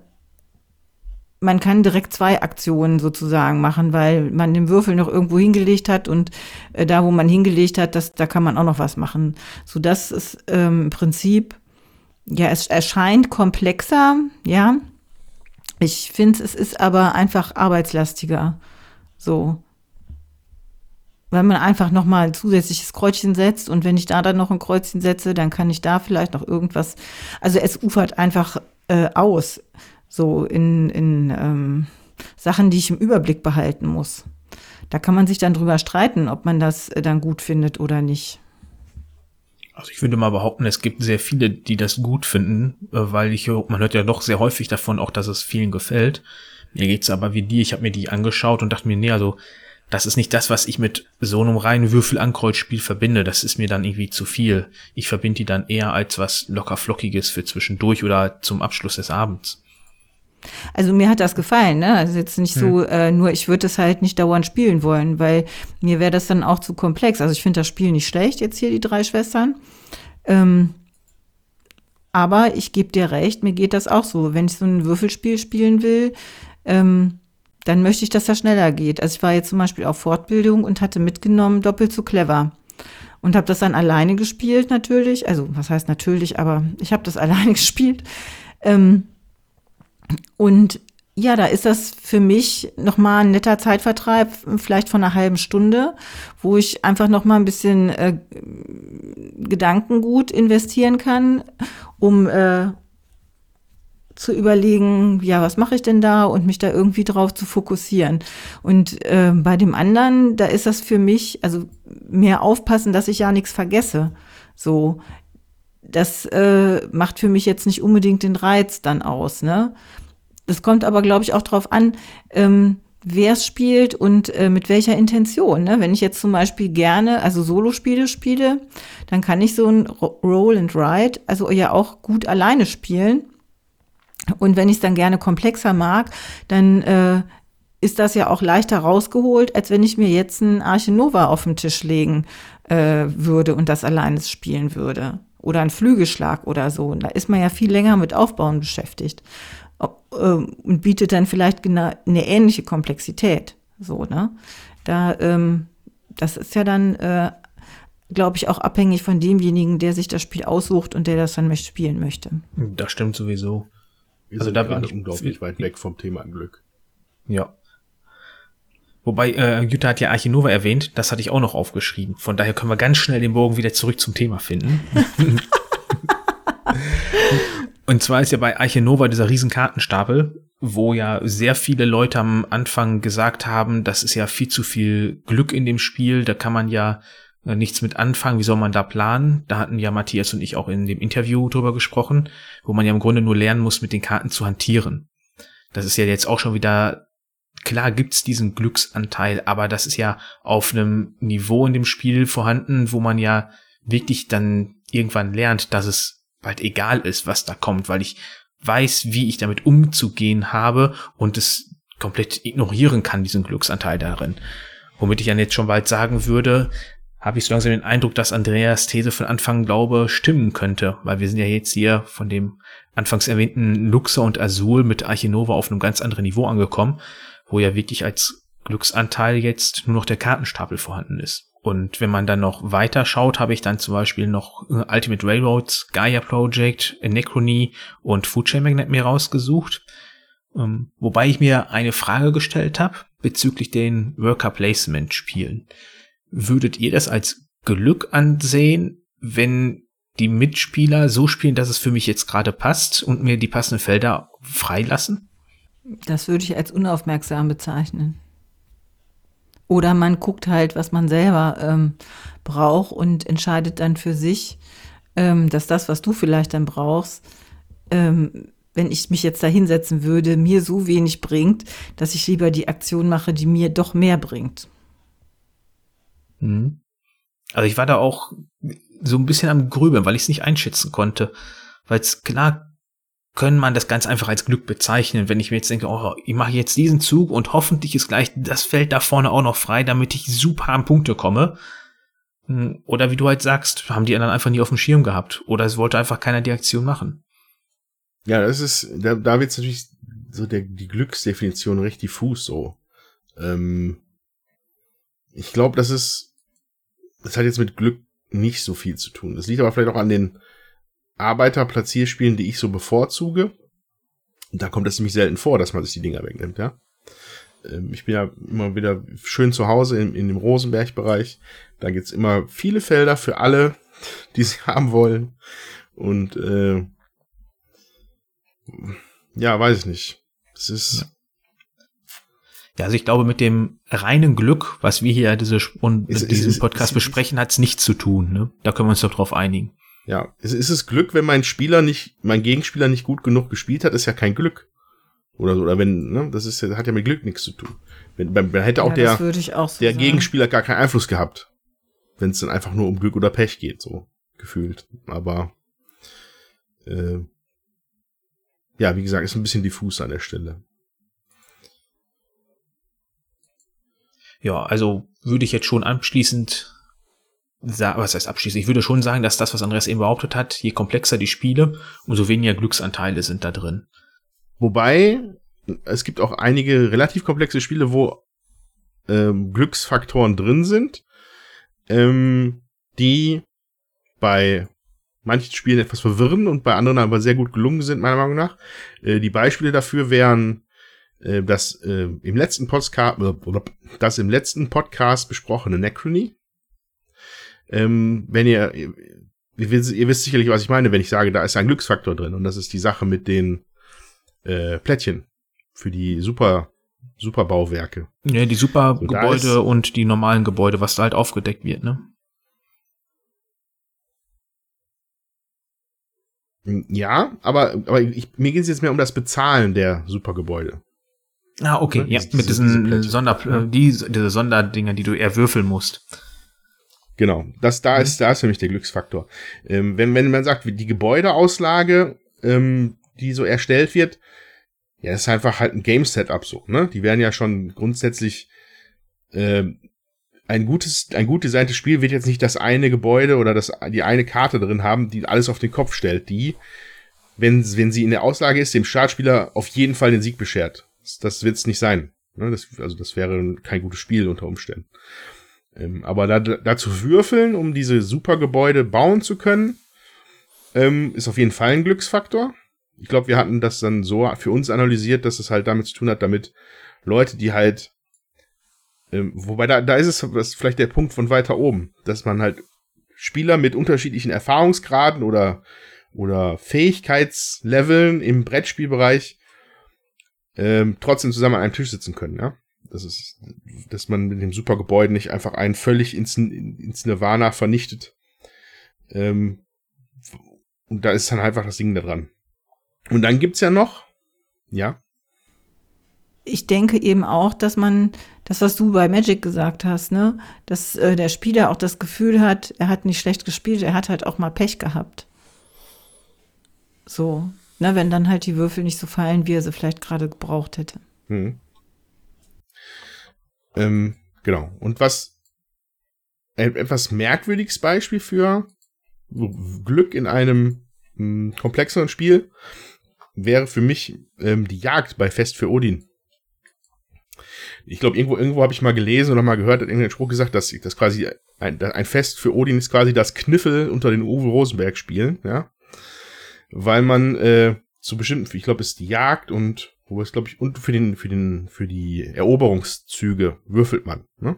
man kann direkt zwei Aktionen sozusagen machen, weil man den Würfel noch irgendwo hingelegt hat und äh, da, wo man hingelegt hat, das, da kann man auch noch was machen. So, das ist ähm, im Prinzip, ja, es erscheint komplexer, ja. Ich finde, es ist aber einfach arbeitslastiger. So. Weil man einfach nochmal ein zusätzliches Kreuzchen setzt und wenn ich da dann noch ein Kreuzchen setze, dann kann ich da vielleicht noch irgendwas. Also es ufert einfach äh, aus. So in, in ähm, Sachen, die ich im Überblick behalten muss. Da kann man sich dann drüber streiten, ob man das äh, dann gut findet oder nicht. Also ich würde mal behaupten, es gibt sehr viele, die das gut finden, äh, weil ich, man hört ja doch sehr häufig davon, auch dass es vielen gefällt. Mir geht's aber wie dir, ich habe mir die angeschaut und dachte mir, nee, also das ist nicht das, was ich mit so einem reinen Würfel-Ankreuzspiel verbinde. Das ist mir dann irgendwie zu viel. Ich verbinde die dann eher als was locker flockiges für zwischendurch oder zum Abschluss des Abends. Also mir hat das gefallen, ne? Also jetzt nicht so, äh, nur ich würde es halt nicht dauernd spielen wollen, weil mir wäre das dann auch zu komplex. Also ich finde das Spiel nicht schlecht, jetzt hier die drei Schwestern. Ähm, aber ich gebe dir recht, mir geht das auch so. Wenn ich so ein Würfelspiel spielen will, ähm, dann möchte ich, dass das schneller geht. Also ich war jetzt zum Beispiel auf Fortbildung und hatte mitgenommen doppelt so clever. Und habe das dann alleine gespielt natürlich. Also was heißt natürlich, aber ich habe das alleine gespielt. Ähm, und ja, da ist das für mich nochmal ein netter Zeitvertreib, vielleicht von einer halben Stunde, wo ich einfach nochmal ein bisschen äh, Gedankengut investieren kann, um äh, zu überlegen, ja, was mache ich denn da und mich da irgendwie drauf zu fokussieren. Und äh, bei dem anderen, da ist das für mich, also mehr aufpassen, dass ich ja nichts vergesse. So, das äh, macht für mich jetzt nicht unbedingt den Reiz dann aus, ne? Das kommt aber, glaube ich, auch drauf an, ähm, wer es spielt und äh, mit welcher Intention. Ne? Wenn ich jetzt zum Beispiel gerne, also Solospiele spiele, dann kann ich so ein Ro- Roll and Ride, also ja auch gut alleine spielen. Und wenn ich es dann gerne komplexer mag, dann äh, ist das ja auch leichter rausgeholt, als wenn ich mir jetzt ein Arche Nova auf den Tisch legen äh, würde und das alleine spielen würde. Oder ein Flügelschlag oder so. Und da ist man ja viel länger mit Aufbauen beschäftigt. Ob, ähm, und bietet dann vielleicht gena- eine ähnliche Komplexität. So, ne? Da, ähm, das ist ja dann, äh, glaube ich, auch abhängig von demjenigen, der sich das Spiel aussucht und der das dann möchte, spielen möchte. Das stimmt sowieso. Wir Also sind da bin ich- unglaublich weit weg vom Thema Glück. Ja. Wobei, äh, Jutta hat ja Archinova erwähnt, das hatte ich auch noch aufgeschrieben. Von daher können wir ganz schnell den Bogen wieder zurück zum Thema finden. Und zwar ist ja bei Eiche Nova dieser Riesenkartenstapel, wo ja sehr viele Leute am Anfang gesagt haben, das ist ja viel zu viel Glück in dem Spiel, da kann man ja äh, nichts mit anfangen, wie soll man da planen? Da hatten ja Matthias und ich auch in dem Interview drüber gesprochen, wo man ja im Grunde nur lernen muss, mit den Karten zu hantieren. Das ist ja jetzt auch schon wieder, klar gibt's diesen Glücksanteil, aber das ist ja auf einem Niveau in dem Spiel vorhanden, wo man ja wirklich dann irgendwann lernt, dass es bald egal ist, was da kommt, weil ich weiß, wie ich damit umzugehen habe und es komplett ignorieren kann, diesen Glücksanteil darin. Womit ich dann jetzt schon bald sagen würde, habe ich so langsam den Eindruck, dass Andreas These von Anfang glaube stimmen könnte, weil wir sind ja jetzt hier von dem anfangs erwähnten Luxor und Azul mit Archinova auf einem ganz anderen Niveau angekommen, wo ja wirklich als Glücksanteil jetzt nur noch der Kartenstapel vorhanden ist. Und wenn man dann noch weiter schaut, habe ich dann zum Beispiel noch äh, Ultimate Railroads, Gaia Project, Anachrony und Food Chain Magnet mir rausgesucht. Ähm, wobei ich mir eine Frage gestellt habe bezüglich den Worker Placement Spielen. Würdet ihr das als Glück ansehen, wenn die Mitspieler so spielen, dass es für mich jetzt gerade passt und mir die passenden Felder freilassen? Das würde ich als unaufmerksam bezeichnen. Oder man guckt halt, was man selber ähm, braucht und entscheidet dann für sich, ähm, dass das, was du vielleicht dann brauchst, ähm, wenn ich mich jetzt da hinsetzen würde, mir so wenig bringt, dass ich lieber die Aktion mache, die mir doch mehr bringt. Mhm. Also ich war da auch so ein bisschen am Grübeln, weil ich es nicht einschätzen konnte. Weil es klar können man das ganz einfach als Glück bezeichnen, wenn ich mir jetzt denke, oh, ich mache jetzt diesen Zug und hoffentlich ist gleich das Feld da vorne auch noch frei, damit ich super an Punkte komme. Hm, oder wie du halt sagst, haben die anderen einfach nie auf dem Schirm gehabt. Oder es wollte einfach keiner die Aktion machen. Ja, das ist, da, da wird natürlich so der, die Glücksdefinition recht diffus so. Ähm, ich glaube, das ist, das hat jetzt mit Glück nicht so viel zu tun. Das liegt aber vielleicht auch an den, Arbeiterplatzierspielen, die ich so bevorzuge. Da kommt es nämlich selten vor, dass man sich die Dinger wegnimmt, ja. Ähm, ich bin ja immer wieder schön zu Hause in, in dem Rosenberg-Bereich. Da gibt's immer viele Felder für alle, die sie haben wollen. Und äh, ja, weiß ich nicht. Es ist. Ja, also ich glaube, mit dem reinen Glück, was wir hier diese, und ist, diesen ist, Podcast ist, besprechen, hat's nichts zu tun. Ne? Da können wir uns doch drauf einigen. Ja, ist, ist es Glück, wenn mein Spieler nicht, mein Gegenspieler nicht gut genug gespielt hat, ist ja kein Glück. Oder so, oder wenn, ne, das ist, hat ja mit Glück nichts zu tun. Wenn, wenn, hätte auch ja, der, auch so der Gegenspieler gar keinen Einfluss gehabt. Wenn es dann einfach nur um Glück oder Pech geht, so gefühlt. Aber äh, ja, wie gesagt, ist ein bisschen diffus an der Stelle. Ja, also würde ich jetzt schon abschließend was heißt abschließend? Ich würde schon sagen, dass das, was Andreas eben behauptet hat, je komplexer die Spiele, umso weniger Glücksanteile sind da drin. Wobei, es gibt auch einige relativ komplexe Spiele, wo ähm, Glücksfaktoren drin sind, ähm, die bei manchen Spielen etwas verwirren und bei anderen aber sehr gut gelungen sind, meiner Meinung nach. Äh, die Beispiele dafür wären äh, das äh, im letzten Podcast, äh, das im letzten Podcast besprochene Necrony ähm, wenn ihr, ihr, ihr, wisst sicherlich, was ich meine, wenn ich sage, da ist ein Glücksfaktor drin. Und das ist die Sache mit den äh, Plättchen für die super, super Bauwerke. Ja, die super so, Gebäude und die normalen Gebäude, was da halt aufgedeckt wird, ne? Ja, aber, aber ich, mir geht es jetzt mehr um das Bezahlen der Supergebäude. Ah, okay, ja, ja mit diesen diese Sonder, äh, die, diese Sonderdinger, die du eher würfeln musst. Genau, das da mhm. ist da ist für mich der Glücksfaktor. Ähm, wenn wenn man sagt, die Gebäudeauslage, ähm, die so erstellt wird, ja, das ist einfach halt ein Game Setup so, ne? Die werden ja schon grundsätzlich ähm, ein gutes, ein gut designtes Spiel wird jetzt nicht das eine Gebäude oder das, die eine Karte drin haben, die alles auf den Kopf stellt. Die, wenn, wenn sie in der Auslage ist, dem Startspieler auf jeden Fall den Sieg beschert. Das, das wird es nicht sein. Ne? Das, also das wäre kein gutes Spiel unter Umständen. Ähm, aber da, da zu würfeln, um diese Supergebäude bauen zu können, ähm, ist auf jeden Fall ein Glücksfaktor. Ich glaube, wir hatten das dann so für uns analysiert, dass es halt damit zu tun hat, damit Leute, die halt, ähm, wobei da, da ist es das ist vielleicht der Punkt von weiter oben, dass man halt Spieler mit unterschiedlichen Erfahrungsgraden oder oder Fähigkeitsleveln im Brettspielbereich ähm, trotzdem zusammen an einem Tisch sitzen können, ja. Das ist, dass man mit dem Supergebäude nicht einfach einen völlig ins, ins Nirvana vernichtet. Ähm, und da ist dann einfach das Ding da dran. Und dann gibt's ja noch, ja. Ich denke eben auch, dass man, das, was du bei Magic gesagt hast, ne, dass äh, der Spieler auch das Gefühl hat, er hat nicht schlecht gespielt, er hat halt auch mal Pech gehabt. So, ne, wenn dann halt die Würfel nicht so fallen, wie er sie vielleicht gerade gebraucht hätte. Hm. Ähm, genau. Und was ein etwas merkwürdiges Beispiel für Glück in einem mh, komplexeren Spiel wäre für mich ähm, die Jagd bei Fest für Odin. Ich glaube, irgendwo, irgendwo habe ich mal gelesen oder mal gehört, hat irgendein Spruch gesagt, dass, dass quasi ein, ein Fest für Odin ist quasi das Kniffel unter den Uwe Rosenberg Spielen, ja. Weil man äh, zu bestimmten, ich glaube, ist die Jagd und wo es, glaube ich, und für den, für den, für die Eroberungszüge würfelt man, ne?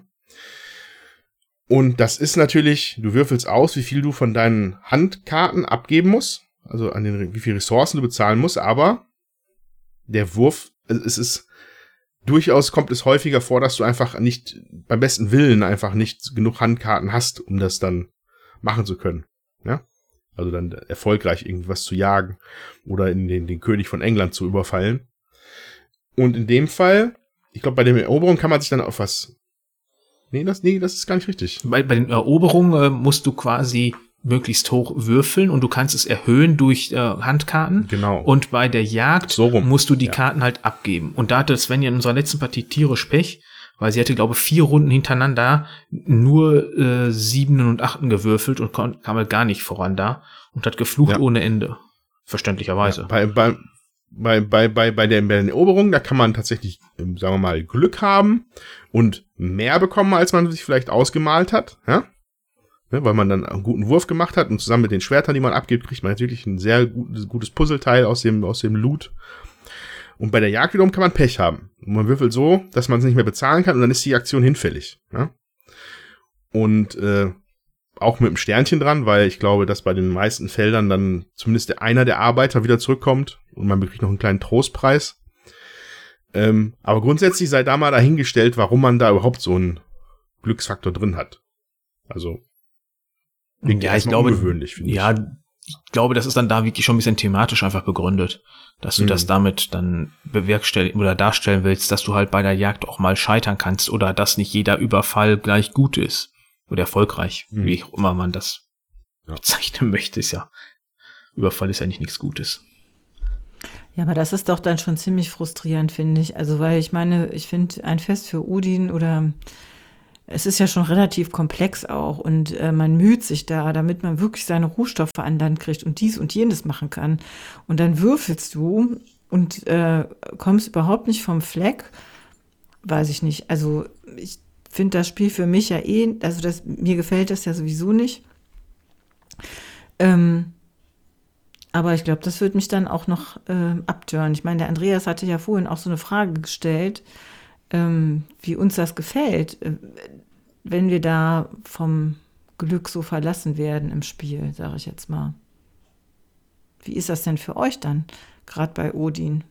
Und das ist natürlich, du würfelst aus, wie viel du von deinen Handkarten abgeben musst, also an den, wie viel Ressourcen du bezahlen musst, aber der Wurf, also es ist durchaus kommt es häufiger vor, dass du einfach nicht, beim besten Willen einfach nicht genug Handkarten hast, um das dann machen zu können. Ja? Also dann erfolgreich irgendwas zu jagen oder in den, den König von England zu überfallen. Und in dem Fall, ich glaube, bei der Eroberung kann man sich dann auf was. Nee, das, nee, das ist gar nicht richtig. Bei, bei den Eroberungen äh, musst du quasi möglichst hoch würfeln und du kannst es erhöhen durch äh, Handkarten. Genau. Und bei der Jagd So musst du die Ja. Karten halt abgeben. Und da hatte Svenja in unserer letzten Partie tierisch Pech, weil sie hatte, glaube ich, vier Runden hintereinander nur äh, Siebenen und Achten gewürfelt und kam halt gar nicht voran da und hat geflucht Ja. ohne Ende. Verständlicherweise. Bei, bei, bei, bei, bei, bei, der, bei den Eroberungen, da kann man tatsächlich, ähm, sagen wir mal, Glück haben und mehr bekommen, als man sich vielleicht ausgemalt hat. Ja? Ne, weil man dann einen guten Wurf gemacht hat und zusammen mit den Schwertern, die man abgibt, kriegt man natürlich ein sehr gutes, gutes Puzzleteil aus dem, aus dem Loot. Und bei der Jagd wiederum kann man Pech haben. Und man würfelt so, dass man es nicht mehr bezahlen kann und dann ist die Aktion hinfällig. Ja? Und äh, auch mit dem Sternchen dran, weil ich glaube, dass bei den meisten Feldern dann zumindest einer der Arbeiter wieder zurückkommt und man kriegt noch einen kleinen Trostpreis. Ähm, aber grundsätzlich sei da mal dahingestellt, warum man da überhaupt so einen Glücksfaktor drin hat. Also Klingt ja, ich glaube, ungewöhnlich, finde ich. ja, ich glaube, das ist dann da wirklich schon ein bisschen thematisch einfach begründet, dass du Mhm. das damit dann bewerkstelligen oder darstellen willst, dass du halt bei der Jagd auch mal scheitern kannst oder dass nicht jeder Überfall gleich gut ist oder erfolgreich, Mhm. wie auch immer man das Ja. bezeichnen möchte, ist ja. Überfall ist ja nicht nichts Gutes. Ja, aber das ist doch dann schon ziemlich frustrierend, finde ich. Also, weil ich meine, ich finde ein Fest für Udin oder es ist ja schon relativ komplex auch und äh, man müht sich da, damit man wirklich seine Rohstoffe an Land kriegt und dies und jenes machen kann. Und dann würfelst du und äh, kommst überhaupt nicht vom Fleck. Weiß ich nicht. Also, ich finde das Spiel für mich ja eh, also das, mir gefällt das ja sowieso nicht. Ähm, aber ich glaube, das wird mich dann auch noch äh, abtören. Ich meine, der Andreas hatte ja vorhin auch so eine Frage gestellt, ähm, wie uns das gefällt, äh, wenn wir da vom Glück so verlassen werden im Spiel, sage ich jetzt mal. Wie ist das denn für euch dann, gerade bei Odin?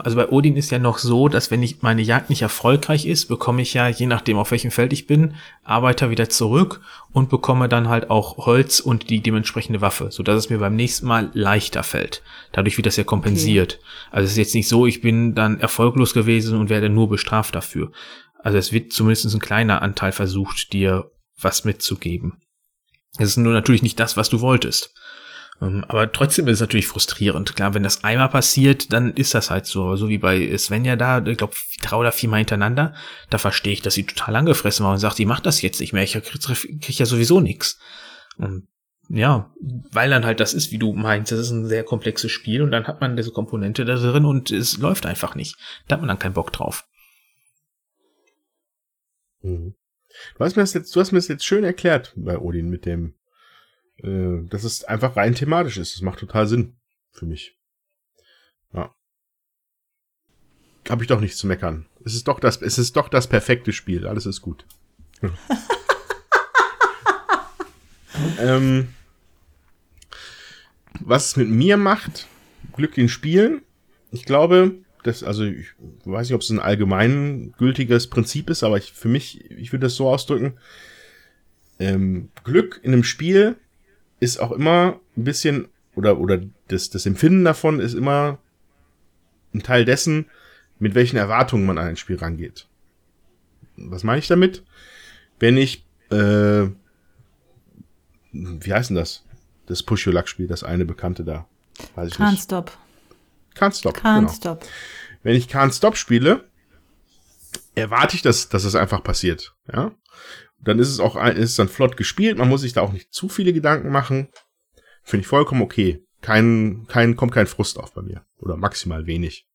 Also bei Odin ist ja noch so, dass wenn ich meine Jagd nicht erfolgreich ist, bekomme ich ja, je nachdem auf welchem Feld ich bin, Arbeiter wieder zurück und bekomme dann halt auch Holz und die dementsprechende Waffe, so dass es mir beim nächsten Mal leichter fällt. Dadurch wird das ja kompensiert. Also es ist jetzt nicht so, ich bin dann erfolglos gewesen und werde nur bestraft dafür. Also es wird zumindest ein kleiner Anteil versucht, dir was mitzugeben. Es ist nur natürlich nicht das, was du wolltest. Ähm, Aber trotzdem ist es natürlich frustrierend. Klar, wenn das einmal passiert, dann ist das halt so. So wie bei Svenja da, ich glaube, drei oder viermal hintereinander. Da verstehe ich, dass sie total angefressen war und sagt, die macht das jetzt nicht mehr. Ich krieg, krieg ja sowieso. Und ja, weil dann halt das ist, wie du meinst, das ist ein sehr komplexes Spiel und dann hat man diese Komponente da drin und es läuft einfach nicht. Da hat man dann keinen Bock drauf. Mhm. Du hast mir das jetzt, du hast mir das jetzt schön erklärt bei Odin mit dem, äh, dass es einfach rein thematisch ist. Das macht total Sinn für mich. Ja. Habe ich doch nichts zu meckern. Es ist doch das, es ist doch das perfekte Spiel. Alles ist gut. ähm, was es mit mir macht, Glück in Spielen. Ich glaube, das, also ich weiß nicht, ob es ein allgemeingültiges Prinzip ist, aber ich, für mich, ich würde das so ausdrücken, ähm, Glück in einem Spiel ist auch immer ein bisschen, oder, oder das, das Empfinden davon ist immer ein Teil dessen, mit welchen Erwartungen man an ein Spiel rangeht. Was meine ich damit? Wenn ich, äh, wie heißt denn das? Das Push-Your-Luck-Spiel, das eine bekannte da. Weiß ich Can't nicht. Stop. Can't Stop. Can't genau. Stop. Wenn ich Can't Stop spiele, erwarte ich, dass, dass es einfach passiert. Ja. Dann ist es auch ist dann flott gespielt. Man muss sich da auch nicht zu viele Gedanken machen. Finde ich vollkommen okay. Kein, kein, kommt kein Frust auf bei mir. Oder maximal wenig.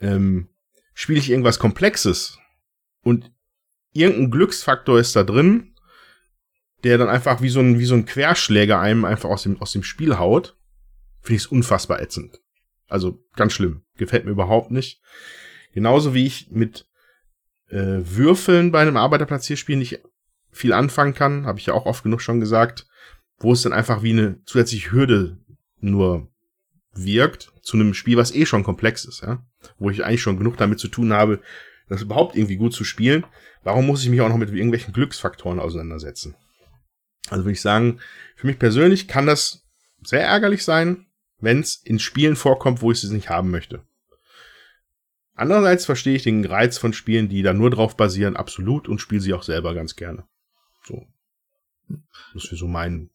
Ähm, spiele ich irgendwas Komplexes und irgendein Glücksfaktor ist da drin, der dann einfach wie so ein, wie so ein Querschläger einem einfach aus dem, aus dem Spiel haut, finde ich es unfassbar ätzend. Also ganz schlimm. Gefällt mir überhaupt nicht. Genauso wie ich mit äh, Würfeln bei einem Arbeiterplatzierspiel nicht viel anfangen kann, habe ich ja auch oft genug schon gesagt, wo es dann einfach wie eine zusätzliche Hürde nur wirkt zu einem Spiel, was eh schon komplex ist, ja, wo ich eigentlich schon genug damit zu tun habe, das überhaupt irgendwie gut zu spielen. Warum muss ich mich auch noch mit irgendwelchen Glücksfaktoren auseinandersetzen? Also würde ich sagen, für mich persönlich kann das sehr ärgerlich sein, wenn es in Spielen vorkommt, wo ich es nicht haben möchte. Andererseits verstehe ich den Reiz von Spielen, die da nur drauf basieren, absolut und spiele sie auch selber ganz gerne. So. Das ist so mein,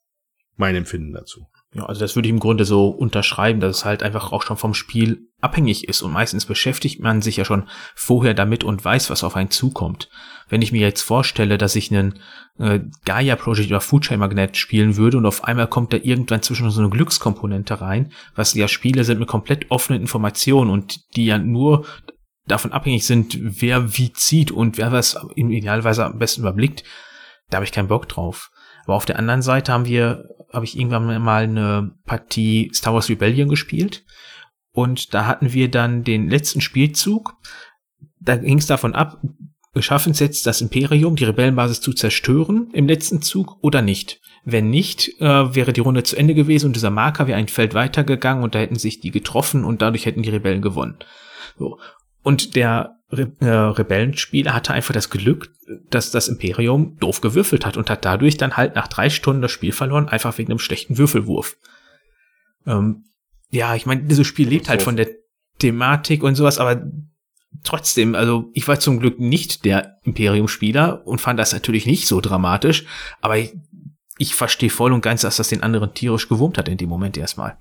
mein Empfinden dazu. Ja, also das würde ich im Grunde so unterschreiben, dass es halt einfach auch schon vom Spiel abhängig ist und meistens beschäftigt man sich ja schon vorher damit und weiß, was auf einen zukommt. Wenn ich mir jetzt vorstelle, dass ich einen äh, Gaia Project oder Foodchain Magnet spielen würde und auf einmal kommt da irgendwann zwischen so eine Glückskomponente rein, was ja Spiele sind mit komplett offenen Informationen und die ja nur davon abhängig sind, wer wie zieht und wer was im Idealweise am besten überblickt, da habe ich keinen Bock drauf. Aber auf der anderen Seite haben wir, habe ich irgendwann mal eine Partie Star Wars Rebellion gespielt. Und da hatten wir dann den letzten Spielzug. Da ging es davon ab, schaffen es jetzt, das Imperium, die Rebellenbasis zu zerstören im letzten Zug oder nicht. Wenn nicht, äh, wäre die Runde zu Ende gewesen und dieser Marker wäre ein Feld weitergegangen und da hätten sich die getroffen und dadurch hätten die Rebellen gewonnen. So. Und der Re äh, Rebellenspieler hatte einfach das Glück, dass das Imperium doof gewürfelt hat und hat dadurch dann halt nach drei Stunden das Spiel verloren, einfach wegen einem schlechten Würfelwurf. Ähm, ja, ich meine, dieses Spiel lebt halt von der Thematik und sowas, aber trotzdem, also ich war zum Glück nicht der Imperium-Spieler und fand das natürlich nicht so dramatisch, aber ich, ich verstehe voll und ganz, dass das den anderen tierisch gewurmt hat in dem Moment erstmal.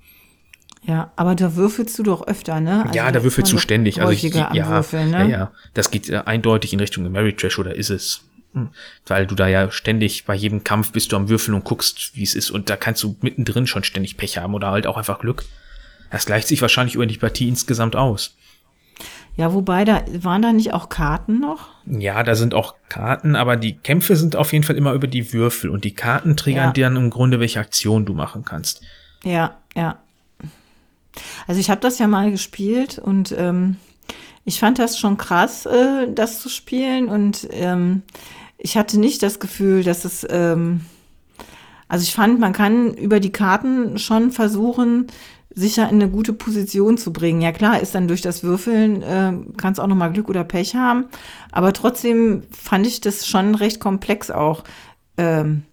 Ja, aber da würfelst du doch öfter, ne? Also ja, da würfelst du ständig. Also ich, ja, Würfeln, ne? ja, ja, das geht äh, eindeutig in Richtung Ameritrash oder ist es? Hm. Weil du da ja ständig bei jedem Kampf bist du am Würfeln und guckst, wie es ist. Und da kannst du mittendrin schon ständig Pech haben oder halt auch einfach Glück. Das gleicht sich wahrscheinlich über die Partie insgesamt aus. Ja, wobei, da waren da nicht auch Karten noch? Ja, da sind auch Karten, aber die Kämpfe sind auf jeden Fall immer über die Würfel und die Karten triggern ja. dir dann im Grunde, welche Aktion du machen kannst. Ja, ja. Also ich habe das ja mal gespielt und ähm, ich fand das schon krass, äh, das zu spielen und ähm, ich hatte nicht das Gefühl, dass es, ähm, also ich fand, man kann über die Karten schon versuchen, sicher in eine gute Position zu bringen. Ja klar, ist dann durch das Würfeln, äh, kann es auch nochmal Glück oder Pech haben, aber trotzdem fand ich das schon recht komplex auch. Ähm,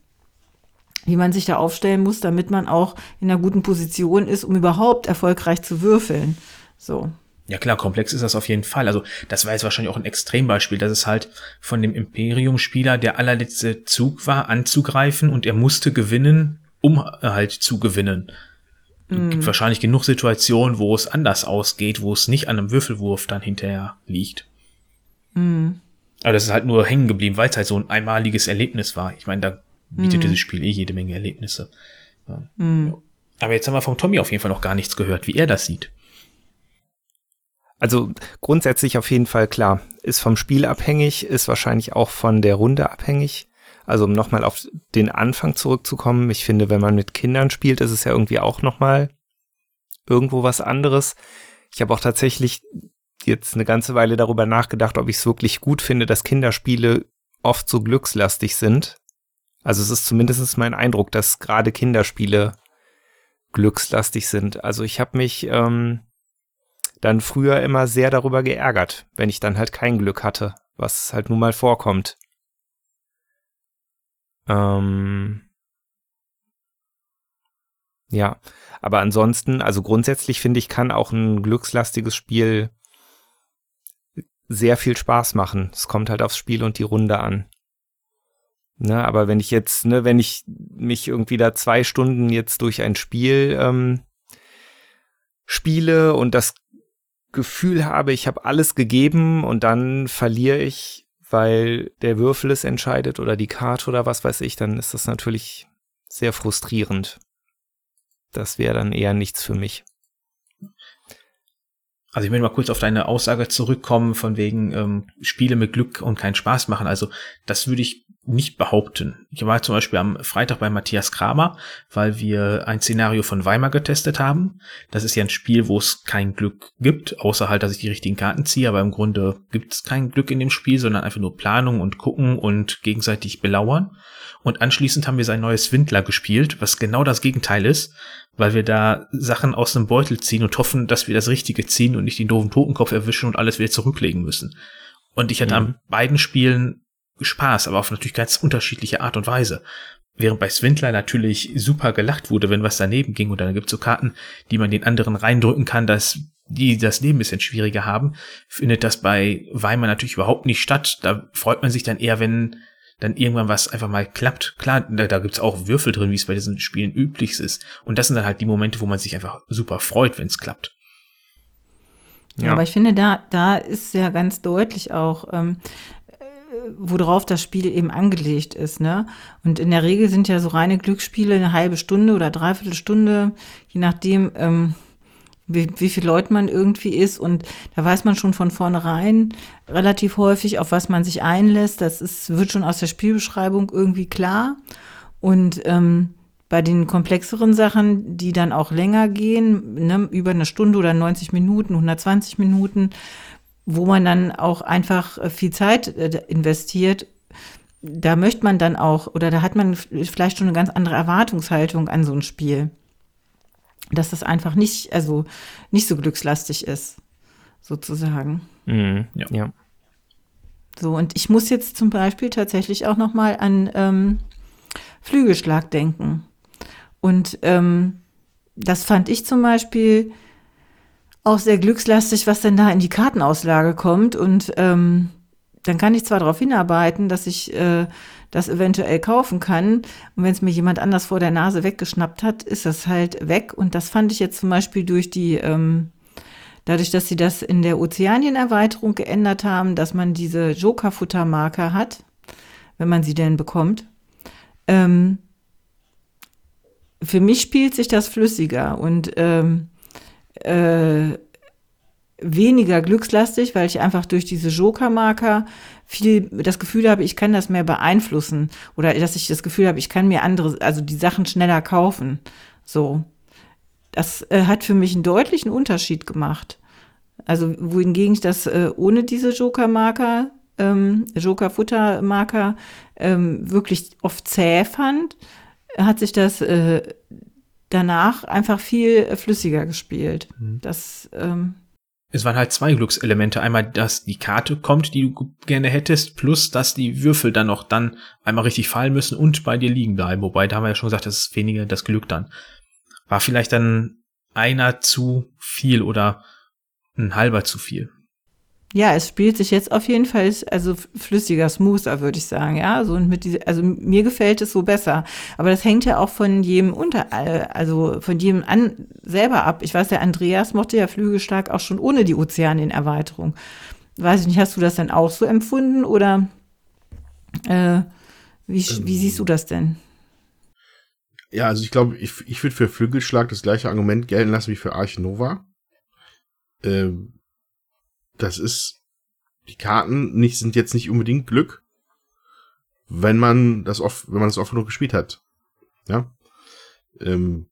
wie man sich da aufstellen muss, damit man auch in einer guten Position ist, um überhaupt erfolgreich zu würfeln. So. Ja klar, komplex ist das auf jeden Fall. Also das war jetzt wahrscheinlich auch ein Extrembeispiel. Das ist halt von dem Imperium-Spieler der allerletzte Zug war, anzugreifen und er musste gewinnen, um halt zu gewinnen. Mm. Gibt wahrscheinlich genug Situationen, wo es anders ausgeht, wo es nicht an einem Würfelwurf dann hinterher liegt. Mm. Aber das ist halt nur hängen geblieben, weil es halt so ein einmaliges Erlebnis war. Ich meine, da bietet mhm. dieses Spiel eh jede Menge Erlebnisse. Ja. Mhm. Aber jetzt haben wir vom Tommy auf jeden Fall noch gar nichts gehört, wie er das sieht. Also grundsätzlich auf jeden Fall klar, ist vom Spiel abhängig, ist wahrscheinlich auch von der Runde abhängig. Also um nochmal auf den Anfang zurückzukommen, ich finde, wenn man mit Kindern spielt, ist es ja irgendwie auch nochmal irgendwo was anderes. Ich habe auch tatsächlich jetzt eine ganze Weile darüber nachgedacht, ob ich es wirklich gut finde, dass Kinderspiele oft so glückslastig sind. Also es ist zumindest mein Eindruck, dass gerade Kinderspiele glückslastig sind. Also ich habe mich ähm, dann früher immer sehr darüber geärgert, wenn ich dann halt kein Glück hatte, was halt nun mal vorkommt. Ähm, ja, aber ansonsten, also grundsätzlich finde ich, kann auch ein glückslastiges Spiel sehr viel Spaß machen. Es kommt halt aufs Spiel und die Runde an. Ne, aber wenn ich jetzt, ne, wenn ich mich irgendwie da zwei Stunden jetzt durch ein Spiel ähm, spiele und das Gefühl habe, ich habe alles gegeben und dann verliere ich, weil der Würfel es entscheidet oder die Karte oder was weiß ich, dann ist das natürlich sehr frustrierend. Das wäre dann eher nichts für mich. Also ich will mal kurz auf deine Aussage zurückkommen, von wegen ähm, Spiele mit Glück und keinen Spaß machen. Also das würde ich nicht behaupten. Ich war zum Beispiel am Freitag bei Matthias Kramer, weil wir ein Szenario von Weimar getestet haben. Das ist ja ein Spiel, wo es kein Glück gibt, außer halt, dass ich die richtigen Karten ziehe, aber im Grunde gibt es kein Glück in dem Spiel, sondern einfach nur Planung und gucken und gegenseitig belauern. Und anschließend haben wir sein neues Windler gespielt, was genau das Gegenteil ist, weil wir da Sachen aus dem Beutel ziehen und hoffen, dass wir das Richtige ziehen und nicht den doofen Totenkopf erwischen und alles wieder zurücklegen müssen. Und ich hatte mhm. an beiden Spielen Spaß, aber auf natürlich ganz unterschiedliche Art und Weise. Während bei Swindler natürlich super gelacht wurde, wenn was daneben ging. Und dann gibt's so Karten, die man den anderen reindrücken kann, dass die das Leben ein bisschen schwieriger haben, findet das bei Weimar natürlich überhaupt nicht statt. Da freut man sich dann eher, wenn dann irgendwann was einfach mal klappt. Klar, da, da gibt's auch Würfel drin, wie es bei diesen Spielen üblich ist. Und das sind dann halt die Momente, wo man sich einfach super freut, wenn es klappt. Ja. Aber ich finde, da, da ist ja ganz deutlich auch, ähm, worauf das Spiel eben angelegt ist. Ne? Und in der Regel sind ja so reine Glücksspiele eine halbe Stunde oder dreiviertel Stunde, je nachdem, ähm, wie, wie viel Leute man irgendwie ist. Und da weiß man schon von vornherein relativ häufig, auf was man sich einlässt. Das ist, wird schon aus der Spielbeschreibung irgendwie klar. Und ähm, bei den komplexeren Sachen, die dann auch länger gehen, ne, über eine Stunde oder 90 Minuten, 120 Minuten, wo man dann auch einfach äh, viel Zeit äh, investiert, da möchte man dann auch, oder da hat man vielleicht schon eine ganz andere Erwartungshaltung an so ein Spiel. Dass das einfach nicht, also nicht so glückslastig ist, sozusagen. Mhm, ja. ja. So, und ich muss jetzt zum Beispiel tatsächlich auch nochmal an ähm, Flügelschlag denken. Und ähm, das fand ich zum Beispiel auch sehr glückslastig, was denn da in die Kartenauslage kommt. Und ähm, dann kann ich zwar darauf hinarbeiten, dass ich äh, das eventuell kaufen kann. Und wenn es mir jemand anders vor der Nase weggeschnappt hat, ist das halt weg. Und das fand ich jetzt zum Beispiel durch die, ähm, dadurch, dass sie das in der Ozeanien-Erweiterung geändert haben, dass man diese Joker-Futtermarker hat, wenn man sie denn bekommt. Ähm, für mich spielt sich das flüssiger und ähm, äh, weniger glückslastig, weil ich einfach durch diese Joker-Marker viel das Gefühl habe, ich kann das mehr beeinflussen oder dass ich das Gefühl habe, ich kann mir andere, also die Sachen schneller kaufen. So. Das äh, hat für mich einen deutlichen Unterschied gemacht. Also wohingegen ich das äh, ohne diese Joker-Marker, ähm, Joker-Futter-Marker ähm, wirklich oft zäh fand, hat sich das äh, danach einfach viel flüssiger gespielt. Mhm. Das ähm, es waren halt zwei Glückselemente. Einmal, dass die Karte kommt, die du gerne hättest, plus, dass die Würfel dann noch dann einmal richtig fallen müssen und bei dir liegen bleiben. Wobei, da haben wir ja schon gesagt, das ist weniger das Glück dann. War vielleicht dann einer zu viel oder ein halber zu viel. Ja, es spielt sich jetzt auf jeden Fall, also flüssiger, smoother, würde ich sagen, ja. So und mit diese, also mir gefällt es so besser. Aber das hängt ja auch von jedem unter, also von jedem an selber ab. Ich weiß, der Andreas mochte ja Flügelstark auch schon ohne die Ozeanienerweiterung. Weiß ich nicht, hast du das dann auch so empfunden oder äh, wie, ähm, wie siehst du das denn? Ja, also ich glaube, ich, ich würde für Flügelschlag das gleiche Argument gelten lassen wie für Arch Nova. Ähm, das ist, die Karten nicht, sind jetzt nicht unbedingt Glück, wenn man das oft, wenn man das oft genug gespielt hat. Ja. Ähm,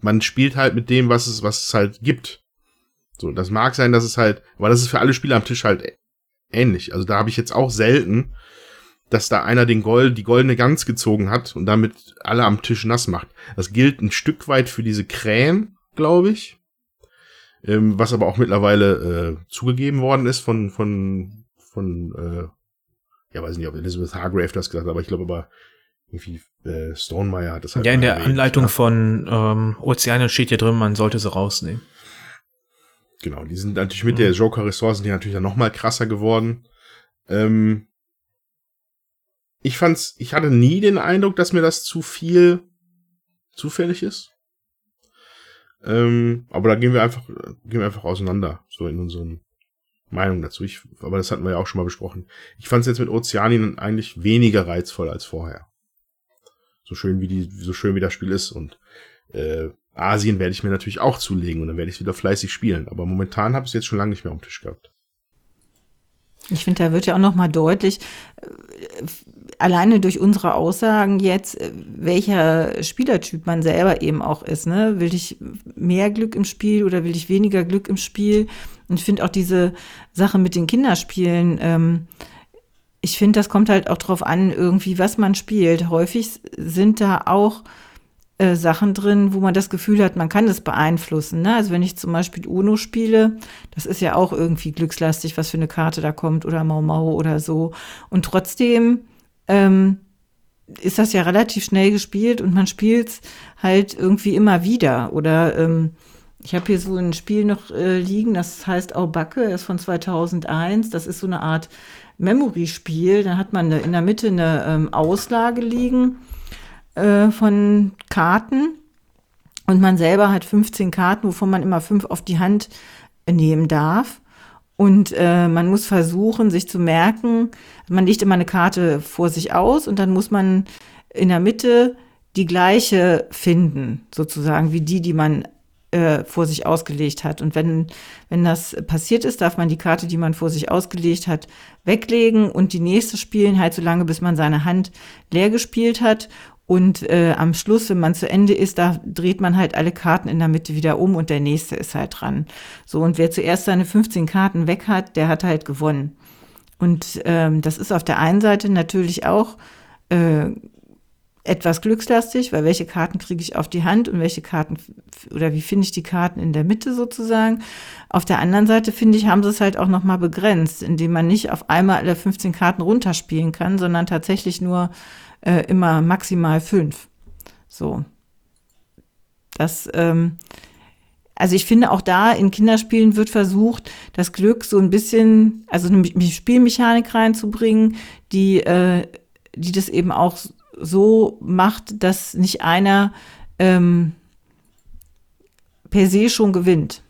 man spielt halt mit dem, was es, was es halt gibt. So, das mag sein, dass es halt, aber das ist für alle Spieler am Tisch halt ähnlich. Also da habe ich jetzt auch selten, dass da einer den Gold, die goldene Gans gezogen hat und damit alle am Tisch nass macht. Das gilt ein Stück weit für diese Krähen, glaube ich. Ähm, was aber auch mittlerweile äh, zugegeben worden ist von, von, von, äh, ja, weiß nicht, ob Elizabeth Hargrave das gesagt hat, aber ich glaube aber irgendwie äh, Stonemeyer hat das halt. Ja, in der erwähnt, Anleitung ja. von ähm, Ozeanen steht ja drin, man sollte sie rausnehmen. Genau, die sind natürlich mit der Joker-Ressourcen, die natürlich dann noch mal krasser geworden. Ähm, ich fand's, ich hatte nie den Eindruck, dass mir das zu viel zufällig ist. Ähm, aber da gehen wir einfach, gehen wir einfach auseinander, so in unseren Meinungen dazu. Ich, aber das hatten wir ja auch schon mal besprochen. Ich fand's jetzt mit Ozeanien eigentlich weniger reizvoll als vorher. So schön wie die, so schön wie das Spiel ist und äh, Asien werde ich mir natürlich auch zulegen und dann werde ich wieder fleißig spielen. Aber momentan habe ich es jetzt schon lange nicht mehr am Tisch gehabt. Ich finde, da wird ja auch noch mal deutlich, äh, alleine durch unsere Aussagen jetzt, äh, welcher Spielertyp man selber eben auch ist. Ne? Will ich mehr Glück im Spiel oder will ich weniger Glück im Spiel? Und ich finde auch diese Sache mit den Kinderspielen, ähm, ich finde, das kommt halt auch drauf an, irgendwie, was man spielt. Häufig sind da auch äh, Sachen drin, wo man das Gefühl hat, man kann das beeinflussen. Ne? Also wenn ich zum Beispiel Uno spiele, das ist ja auch irgendwie glückslastig, was für eine Karte da kommt oder Mau Mau oder so. Und trotzdem ähm, ist das ja relativ schnell gespielt und man spielt es halt irgendwie immer wieder. Oder ähm, ich habe hier so ein Spiel noch äh, liegen, das heißt Aubacke, das ist von 2001. Das ist so eine Art Memory-Spiel. Da hat man in der Mitte eine ähm, Auslage liegen äh, von Karten und man selber hat 15 Karten, wovon man immer fünf auf die Hand nehmen darf. Und äh, man muss versuchen, sich zu merken, man legt immer eine Karte vor sich aus und dann muss man in der Mitte die gleiche finden, sozusagen, wie die, die man äh, vor sich ausgelegt hat. Und wenn, wenn das passiert ist, darf man die Karte, die man vor sich ausgelegt hat, weglegen und die nächste spielen, halt so lange, bis man seine Hand leer gespielt hat. Und äh, am Schluss, wenn man zu Ende ist, da dreht man halt alle Karten in der Mitte wieder um und der nächste ist halt dran. So, und wer zuerst seine 15 Karten weg hat, der hat halt gewonnen. Und ähm, das ist auf der einen Seite natürlich auch äh, etwas glückslastig, weil welche Karten kriege ich auf die Hand und welche Karten oder wie finde ich die Karten in der Mitte sozusagen. Auf der anderen Seite finde ich, haben sie es halt auch nochmal begrenzt, indem man nicht auf einmal alle 15 Karten runterspielen kann, sondern tatsächlich nur äh, immer maximal fünf. So. Das, ähm, also ich finde auch da in Kinderspielen wird versucht, das Glück so ein bisschen, also eine Spielmechanik reinzubringen, die, äh, die das eben auch so macht, dass nicht einer ähm, per se schon gewinnt.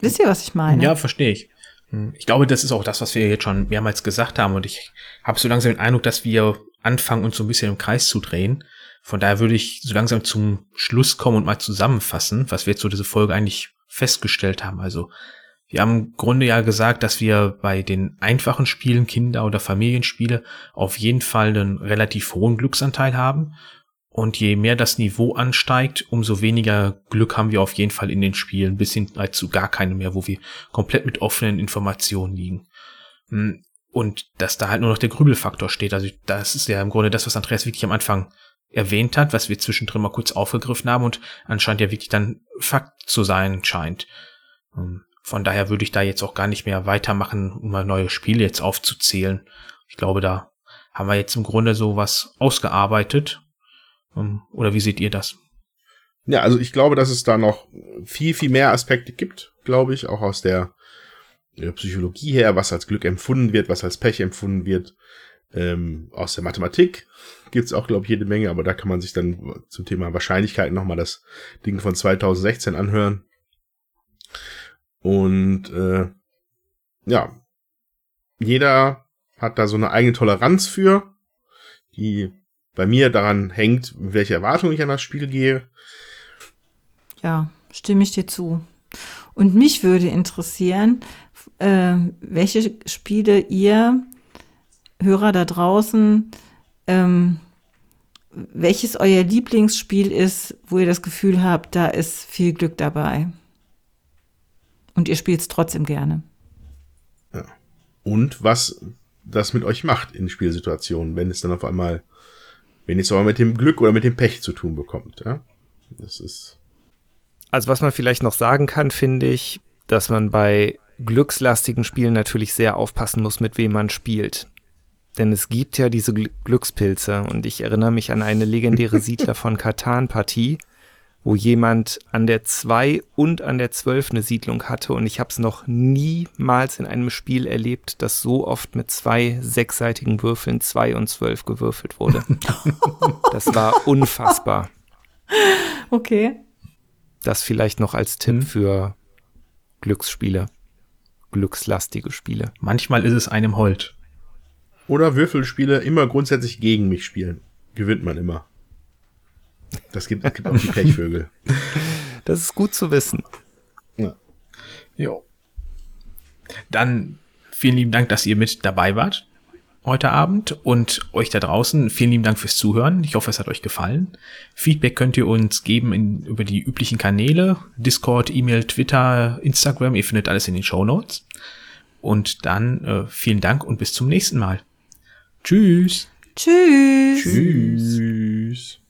Wisst ihr, was ich meine? Ja, verstehe ich. Hm, Ich glaube, das ist auch das, was wir jetzt schon mehrmals gesagt haben. Und ich habe so langsam den Eindruck, dass wir anfangen, uns so ein bisschen im Kreis zu drehen. Von daher würde ich so langsam zum Schluss kommen und mal zusammenfassen, was wir jetzt so diese Folge eigentlich festgestellt haben. Also, wir haben im Grunde ja gesagt, dass wir bei den einfachen Spielen, Kinder- oder Familienspiele, auf jeden Fall einen relativ hohen Glücksanteil haben. Und je mehr das Niveau ansteigt, umso weniger Glück haben wir auf jeden Fall in den Spielen, bis hin halt zu gar keine mehr, wo wir komplett mit offenen Informationen liegen. Hm, Und dass da halt nur noch der Grübelfaktor steht. Also das ist ja im Grunde das, was Andreas wirklich am Anfang erwähnt hat, was wir zwischendrin mal kurz aufgegriffen haben und anscheinend ja wirklich dann Fakt zu sein scheint. Hm, Von daher würde ich da jetzt auch gar nicht mehr weitermachen, um mal neue Spiele jetzt aufzuzählen. Ich glaube, da haben wir jetzt im Grunde so was ausgearbeitet. Hm, Oder wie seht ihr das? Ja, also ich glaube, dass es da noch viel, viel mehr Aspekte gibt, glaube ich, auch aus der Psychologie her, was als Glück empfunden wird, was als Pech empfunden wird. Ähm, aus der Mathematik gibt's auch, glaube ich, jede Menge, aber da kann man sich dann zum Thema Wahrscheinlichkeiten nochmal das Ding von 2016 anhören. Und äh, ja, jeder hat da so eine eigene Toleranz für, die bei mir daran hängt, welche Erwartungen ich an das Spiel gehe. Ja, stimme ich dir zu. Und mich würde interessieren, äh, welche Spiele ihr, Hörer da draußen, ähm, welches euer Lieblingsspiel ist, wo ihr das Gefühl habt, da ist viel Glück dabei. Und ihr spielt es trotzdem gerne. Und was das mit euch macht in Spielsituationen, wenn es dann auf einmal, es aber mit dem Glück oder mit dem Pech zu tun bekommt. Ja? Das ist. Also was man vielleicht noch sagen kann, finde ich, dass man bei glückslastigen Spielen natürlich sehr aufpassen muss, mit wem man spielt. Denn es gibt ja diese Gl Glückspilze und ich erinnere mich an eine legendäre Siedler von Katan-Partie, wo jemand an der 2 und an der 12 eine Siedlung hatte und ich habe es noch niemals in einem Spiel erlebt, das so oft mit zwei sechsseitigen Würfeln 2 und 12 gewürfelt wurde. das war unfassbar. Okay. Das vielleicht noch als Tipp für Glücksspiele. Glückslastige Spiele. Manchmal ist es einem Hold. Oder Würfelspiele immer grundsätzlich gegen mich spielen. Gewinnt man immer. Das gibt, das gibt auch die Pechvögel. Das ist gut zu wissen. Ja. Jo. Dann vielen lieben Dank, dass ihr mit dabei wart heute Abend und euch da draußen vielen lieben Dank fürs Zuhören. Ich hoffe, es hat euch gefallen. Feedback könnt ihr uns geben in, über die üblichen Kanäle. Discord, E-Mail, Twitter, Instagram. Ihr findet alles in den Show Notes. Und dann äh, vielen Dank und bis zum nächsten Mal. Tschüss. Tschüss. Tschüss.